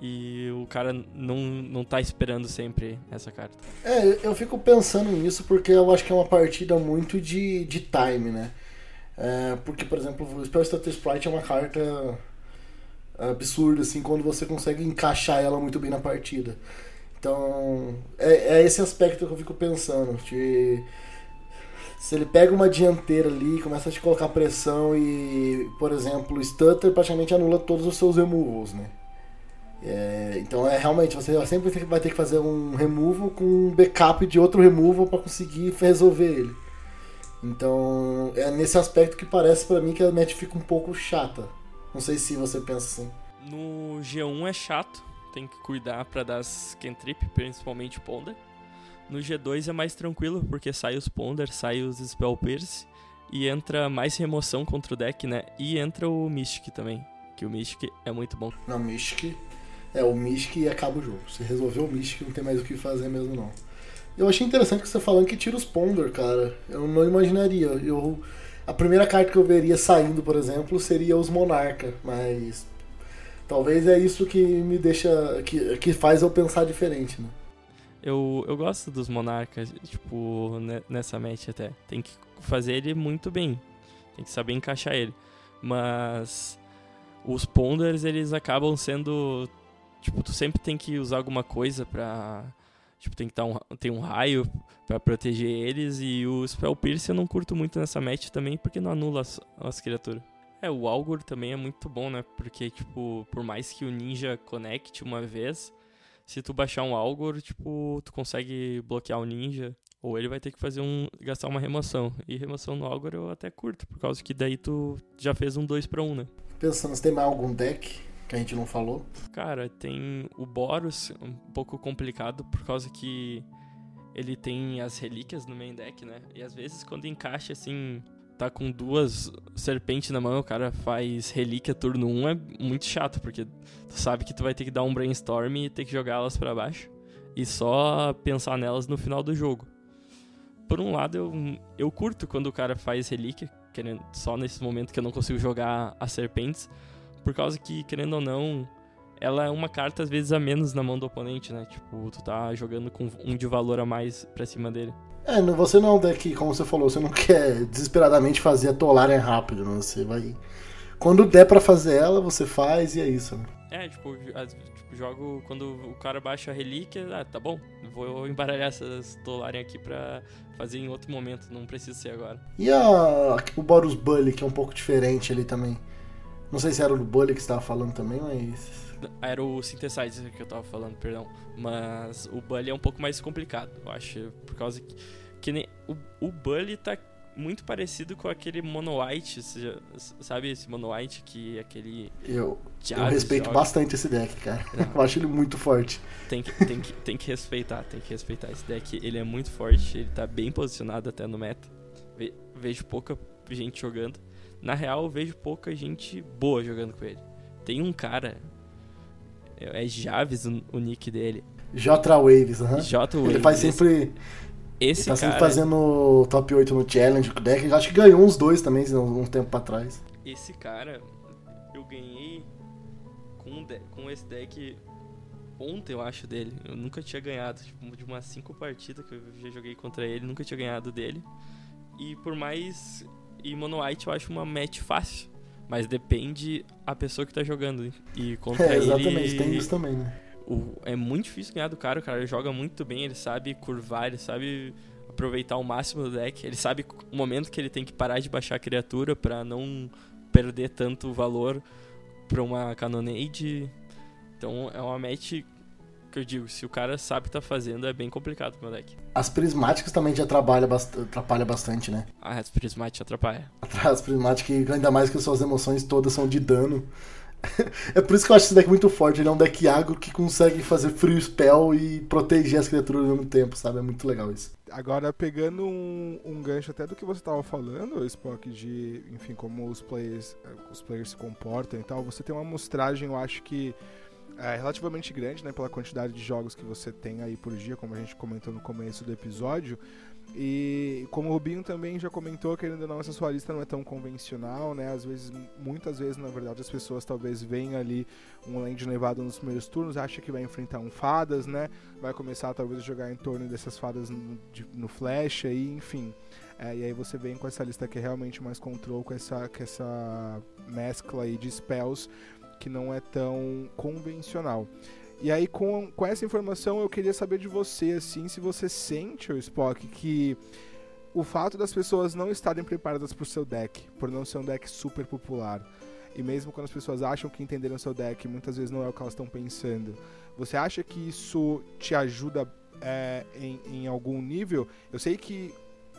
e o cara não, não tá esperando sempre essa carta. É, eu fico pensando nisso porque eu acho que é uma partida muito de, de time, né? É, porque, por exemplo, o Spell Status Sprite é uma carta absurdo, assim, quando você consegue encaixar ela muito bem na partida. Então, é, é esse aspecto que eu fico pensando. De, se ele pega uma dianteira ali, começa a te colocar pressão e, por exemplo, o stutter praticamente anula todos os seus removals, né? É, então é realmente, você sempre vai ter que fazer um removal com um backup de outro removal para conseguir resolver ele. Então é nesse aspecto que parece para mim que a match fica um pouco chata. Não sei se você pensa assim. No G1 é chato, tem que cuidar para dar as cantrip, principalmente Ponder. No G2 é mais tranquilo, porque sai os Ponder, sai os Spell Pierce e entra mais remoção contra o deck, né? E entra o Mystic também, que o Mystic é muito bom. Não, Mystic é o Mystic e acaba o jogo. Se resolveu o Mystic, não tem mais o que fazer mesmo não. Eu achei interessante que você falando que tira os Ponder, cara. Eu não imaginaria. Eu a primeira carta que eu veria saindo, por exemplo, seria os Monarca, mas talvez é isso que me deixa. que, que faz eu pensar diferente, né? Eu, eu gosto dos Monarcas, tipo, nessa match até. Tem que fazer ele muito bem. Tem que saber encaixar ele. Mas os Ponders, eles acabam sendo. Tipo, tu sempre tem que usar alguma coisa pra Tipo, tem que dar um, tem um raio para proteger eles. E o Spell Pierce eu não curto muito nessa match também, porque não anula as, as criaturas. É, o Algor também é muito bom, né? Porque, tipo, por mais que o ninja conecte uma vez, se tu baixar um Algor, tipo, tu consegue bloquear o ninja. Ou ele vai ter que fazer um. gastar uma remoção. E remoção no Algor eu até curto, por causa que daí tu já fez um 2 para 1, um, né? Pensando se tem mais algum deck que a gente não falou? Cara, tem o Boros, um pouco complicado por causa que ele tem as relíquias no main deck, né? E às vezes quando encaixa assim, tá com duas serpentes na mão, o cara faz relíquia turno 1 é muito chato, porque tu sabe que tu vai ter que dar um brainstorm e ter que jogar elas para baixo e só pensar nelas no final do jogo. Por um lado, eu, eu curto quando o cara faz relíquia, querendo, só nesse momento que eu não consigo jogar as serpentes, por causa que, querendo ou não, ela é uma carta às vezes a menos na mão do oponente, né? Tipo, tu tá jogando com um de valor a mais pra cima dele. É, você não é um deck, como você falou, você não quer desesperadamente fazer a Tolaren rápido, né? Você vai. Quando der para fazer ela, você faz e é isso, né? É, tipo, tipo, jogo quando o cara baixa a relíquia, ah, tá bom, vou embaralhar essas Tolaren aqui pra fazer em outro momento, não precisa ser agora. E a, o Boros Bully, que é um pouco diferente ali também. Não sei se era o Bully que você tava falando também, mas. Era o Synthesizer que eu tava falando, perdão. Mas o Bully é um pouco mais complicado, eu acho. Por causa que, que nem, o, o Bully tá muito parecido com aquele Mono White, sabe esse Mono White que é aquele. Eu, eu respeito joga. bastante esse deck, cara. Não. Eu acho ele muito forte. Tem que, tem, que, tem que respeitar, tem que respeitar esse deck. Ele é muito forte, ele tá bem posicionado até no meta. Ve, vejo pouca gente jogando. Na real, eu vejo pouca gente boa jogando com ele. Tem um cara, é Javes o, o nick dele. J Waves, aham. J Waves. Ele faz sempre. Esse ele tá sempre cara... fazendo top 8 no challenge com o deck. Acho que ganhou uns dois também, um tempo pra trás. Esse cara, eu ganhei com, com esse deck ontem, eu acho, dele. Eu nunca tinha ganhado. Tipo, de umas 5 partidas que eu já joguei contra ele, nunca tinha ganhado dele. E por mais. E Mono White eu acho uma match fácil. Mas depende a pessoa que tá jogando. E contra é, exatamente, ele, tem isso também, né? O, é muito difícil ganhar do cara, o cara joga muito bem, ele sabe curvar, ele sabe aproveitar o máximo do deck, ele sabe o momento que ele tem que parar de baixar a criatura para não perder tanto valor pra uma Canonade. Então é uma match que eu digo, se o cara sabe o que tá fazendo, é bem complicado pro meu deck. As prismáticas também já atrapalha, bast atrapalha bastante, né? Ah, as prismáticas atrapalham. As prismáticas, ainda mais que suas emoções todas são de dano. é por isso que eu acho esse deck muito forte. Ele é um deck agro que consegue fazer free spell e proteger as criaturas ao mesmo tempo, sabe? É muito legal isso. Agora, pegando um, um gancho até do que você estava falando, Spock, de, enfim, como os players, os players se comportam e tal, você tem uma amostragem, eu acho que é relativamente grande, né, pela quantidade de jogos que você tem aí por dia, como a gente comentou no começo do episódio. E como o Rubinho também já comentou, que ainda não essa sua lista não é tão convencional, né? Às vezes, muitas vezes, na verdade, as pessoas talvez veem ali um land nevado nos primeiros turnos, acha que vai enfrentar um fadas, né? Vai começar talvez a jogar em torno dessas fadas no, de, no flash aí, enfim. É, e aí você vem com essa lista que é realmente mais control, com essa, com essa mescla aí de spells que não é tão convencional. E aí, com, com essa informação, eu queria saber de você, assim, se você sente, o Spock, que o fato das pessoas não estarem preparadas para o seu deck, por não ser um deck super popular, e mesmo quando as pessoas acham que entenderam seu deck, muitas vezes não é o que elas estão pensando. Você acha que isso te ajuda é, em, em algum nível? Eu sei que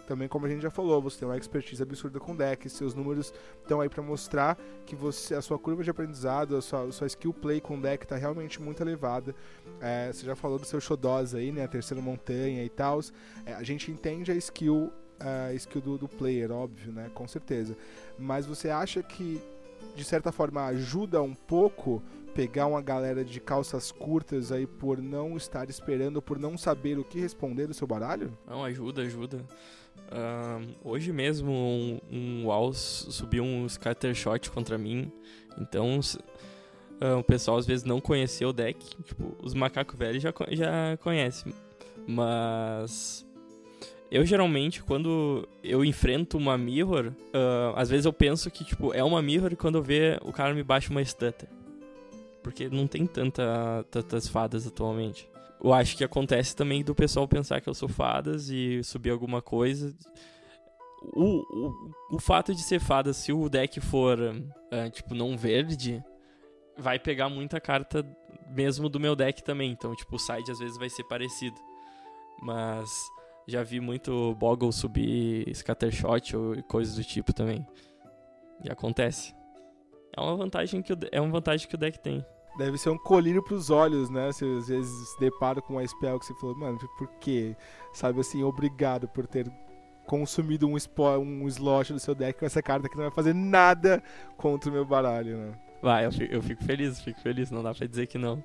também como a gente já falou, você tem uma expertise absurda com deck, seus números estão aí para mostrar que você a sua curva de aprendizado, a sua, a sua skill play com deck está realmente muito elevada. É, você já falou do seu Shodoz aí, né, a terceira montanha e tal. É, a gente entende a skill a skill do, do player, óbvio, né, com certeza. Mas você acha que de certa forma ajuda um pouco pegar uma galera de calças curtas aí por não estar esperando, por não saber o que responder do seu baralho? Não, ajuda, ajuda. Uh, hoje mesmo um, um Walls subiu um Scattershot contra mim. Então uh, o pessoal às vezes não conheceu o deck. Tipo, os macacos velhos já, já conhecem. Mas eu geralmente, quando eu enfrento uma mirror, uh, às vezes eu penso que, tipo, é uma mirror quando eu ver o cara me baixa uma stutter. Porque não tem tanta, tantas fadas atualmente eu acho que acontece também do pessoal pensar que eu sou fadas e subir alguma coisa. O, o, o fato de ser fada, se o deck for, uh, tipo, não verde, vai pegar muita carta mesmo do meu deck também. Então, tipo, o side às vezes vai ser parecido. Mas já vi muito Boggle subir Scattershot ou coisas do tipo também. E acontece. É uma vantagem que o, é uma vantagem que o deck tem deve ser um colírio pros olhos, né? Você às vezes se depara com uma spell que você falou, mano, por quê? Sabe assim, obrigado por ter consumido um, um slot do seu deck com essa carta que não vai fazer nada contra o meu baralho, né? Vai, eu fico, eu fico feliz, fico feliz, não dá pra dizer que não.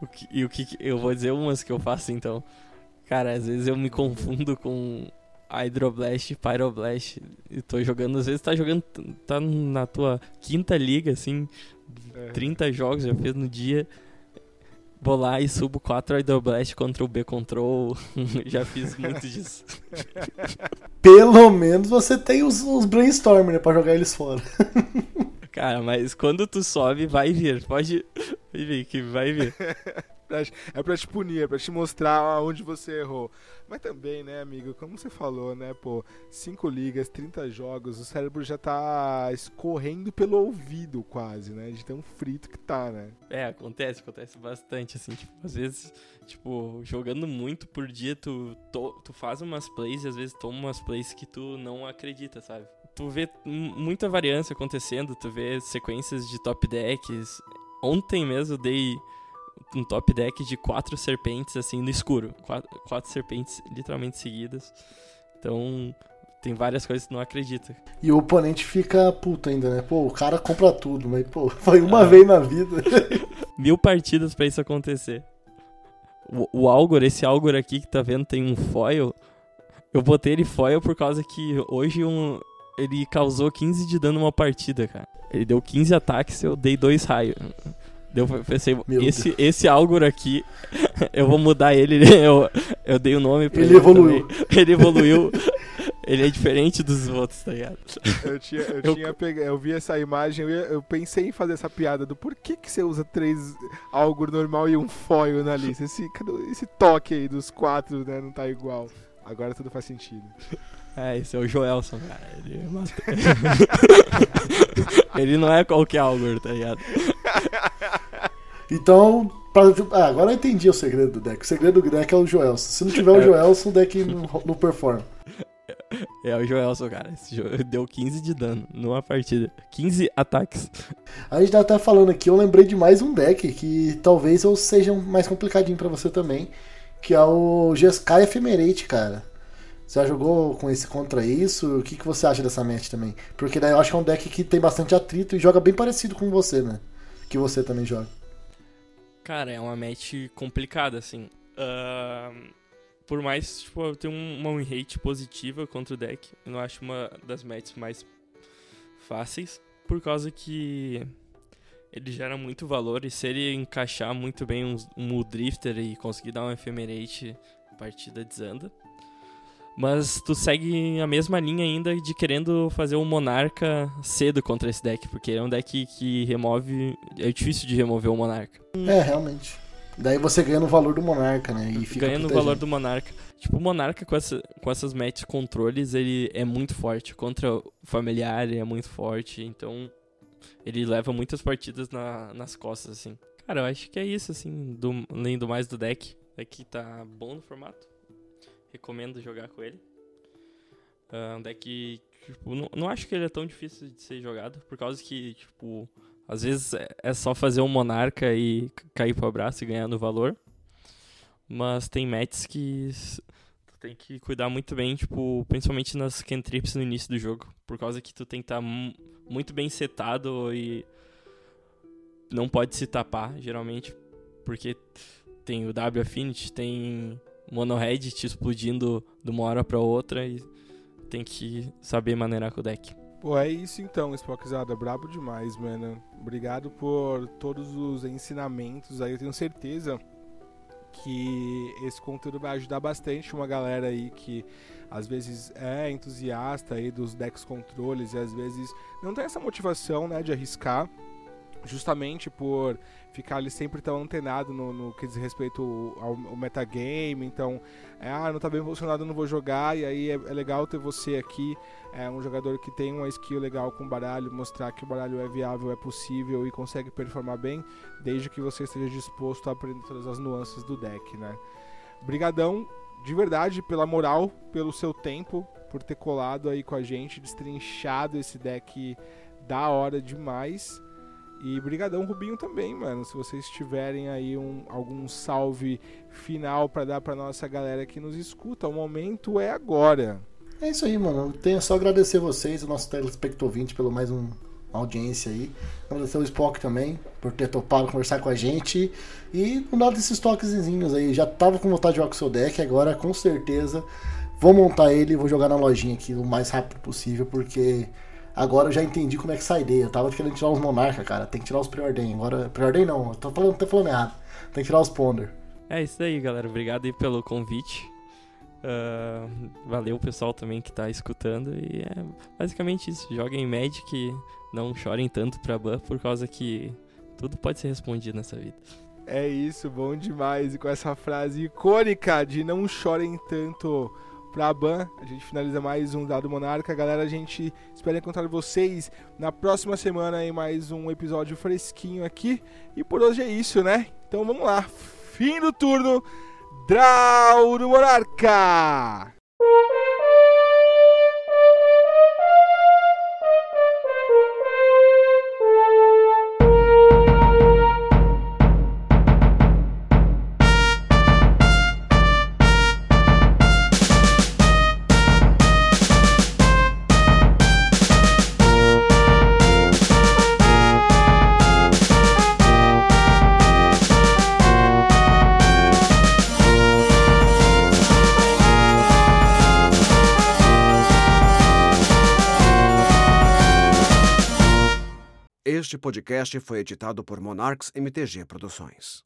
O que, e o que eu vou dizer umas que eu faço então. Cara, às vezes eu me confundo com Hydroblast, Pyroblast. E tô jogando, às vezes tá jogando, tá na tua quinta liga, assim, É. 30 jogos já fez no dia. Vou lá e subo 4 Hydroblast contra o B Control. já fiz muito disso. Pelo menos você tem os, os brainstorm, né? Pra jogar eles fora. Cara, mas quando tu sobe, vai vir. Pode vai vir que vai vir. É pra te punir, é pra te mostrar onde você errou. Mas também, né, amigo, como você falou, né, pô, 5 ligas, 30 jogos, o cérebro já tá escorrendo pelo ouvido quase, né, de tão frito que tá, né. É, acontece, acontece bastante, assim, tipo, às vezes, tipo, jogando muito por dia, tu, tu, tu faz umas plays e às vezes toma umas plays que tu não acredita, sabe? Tu vê muita variância acontecendo, tu vê sequências de top decks. Ontem mesmo eu dei um top deck de quatro serpentes, assim, no escuro. Quatro, quatro serpentes literalmente seguidas. Então, tem várias coisas que não acredita. E o oponente fica puto ainda, né? Pô, o cara compra tudo, mas, pô, foi uma Ah. vez na vida. mil partidas pra isso acontecer. O, o Algor, esse Algor aqui que tá vendo tem um foil. Eu botei ele foil por causa que hoje um, ele causou 15 de dano numa partida, cara. Ele deu 15 ataques eu dei dois raios. Eu pensei, Meu esse, esse Algor aqui, eu vou mudar ele. Eu, eu dei o nome pra Ele ele. evoluiu. também. Ele evoluiu. ele é diferente dos outros, tá ligado? Eu tinha, eu Eu- tinha pega- eu vi essa imagem, eu, ia- eu pensei em fazer essa piada do por que que você usa três algo normal e um foil na lista. Esse, esse toque aí dos quatro, né, não tá igual. Agora tudo faz sentido. É, esse é o Joelson, cara. Ele, ele não é qualquer Algor, tá ligado? Então, pra- ah, agora eu entendi o segredo do deck. O segredo do deck é o Joelson. Se não tiver o É. Joelson, o deck não, não performa. É o Joelson, cara. Deu 15 de dano numa partida. 15 ataques. A gente tá até falando aqui, eu lembrei de mais um deck que talvez eu seja mais complicadinho pra você também, que é o Jeskai Ephemerate, cara. Você já jogou com esse contra isso? O que, que você acha dessa match também? Porque daí eu acho que é um deck que tem bastante atrito e joga bem parecido com você, né? Que você também joga. Cara, é uma match complicada, assim. Ahn, por mais, tipo, eu tenho um- uma win rate positiva contra o deck, eu não acho uma das matches mais fáceis, por causa que ele gera muito valor e se ele encaixar muito bem um, um Drifter e conseguir dar um Ephemerate, a partida desanda. Mas tu segue a mesma linha ainda de querendo fazer o Monarca cedo contra esse deck, porque é um deck que remove. É difícil de remover o Monarca. É, realmente. Daí você ganha no valor do Monarca, né? E fica ganhando o protegendo. valor do Monarca. Tipo, o Monarca com, essa, com essas matches controles, ele é muito forte. Contra o familiar, ele é muito forte. Então, ele leva muitas partidas na- nas costas, assim. Cara, eu acho que é isso, assim, do, além do mais do deck. O deck tá bom no formato. Recomendo jogar com ele. Um deck, tipo, não, não acho que ele é tão difícil de ser jogado, por causa que, tipo, às vezes é- é só fazer um Monarca e cair pro abraço e ganhar no valor. Mas tem matches que tu tem que cuidar muito bem, tipo, principalmente nas cantrips no início do jogo. Por causa que tu tem que estar muito bem setado e não pode se tapar, geralmente. Porque tem o W Affinity, tem Mono Red te explodindo de uma hora pra outra e tem que saber maneirar com o deck. Pô, é isso então, Spockzada. Brabo demais, mano. Obrigado por todos os ensinamentos aí. Eu tenho certeza que esse conteúdo vai ajudar bastante uma galera aí que às vezes é entusiasta aí dos decks controles e às vezes não tem essa motivação, né, de arriscar. Justamente por ficar ali sempre tão antenado no, no que diz respeito ao, ao metagame. Então, é, ah, não tá bem posicionado, não vou jogar. E aí é, é legal ter você aqui é um jogador que tem uma skill legal com o baralho, mostrar que o baralho é viável, é possível e consegue performar bem, desde que você esteja disposto a aprender todas as nuances do deck, né? Brigadão, de verdade, pela moral, pelo seu tempo, por ter colado aí com a gente, destrinchado esse deck da hora demais. E brigadão Rubinho também, mano. Se vocês tiverem aí um, algum salve final para dar para nossa galera que nos escuta, o momento é agora. É isso aí, mano. Eu tenho só agradecer vocês, o nosso telespectador 20, pelo mais um audiência aí. Agradecer o Spock também por ter topado conversar com a gente. E não dar desses toquezinhos aí. Já tava com vontade de jogar com o seu deck, agora com certeza Vou montar ele e vou jogar na lojinha aqui o mais rápido possível, porque agora eu já entendi como é que sai dele. Eu tava querendo tirar os monarca, cara. Tem que tirar os preordem. Agora, preordem não, eu tô falando, tô falando errado. Tem que tirar os ponder. É isso aí, galera. Obrigado aí pelo convite. Uh, valeu o pessoal também que tá escutando. E é basicamente isso. Joguem Magic, não chorem tanto pra ban, por causa que tudo pode ser respondido nessa vida. É isso, bom demais. E com essa frase icônica de não chorem tanto pra ban, a gente finaliza mais um Dado Monarca. Galera, a gente espera encontrar vocês na próxima semana em mais um episódio fresquinho aqui. E por hoje é isso, né? Então vamos lá. Fim do turno. Draw do Monarca! Este podcast foi editado por Monarchs MTG Produções.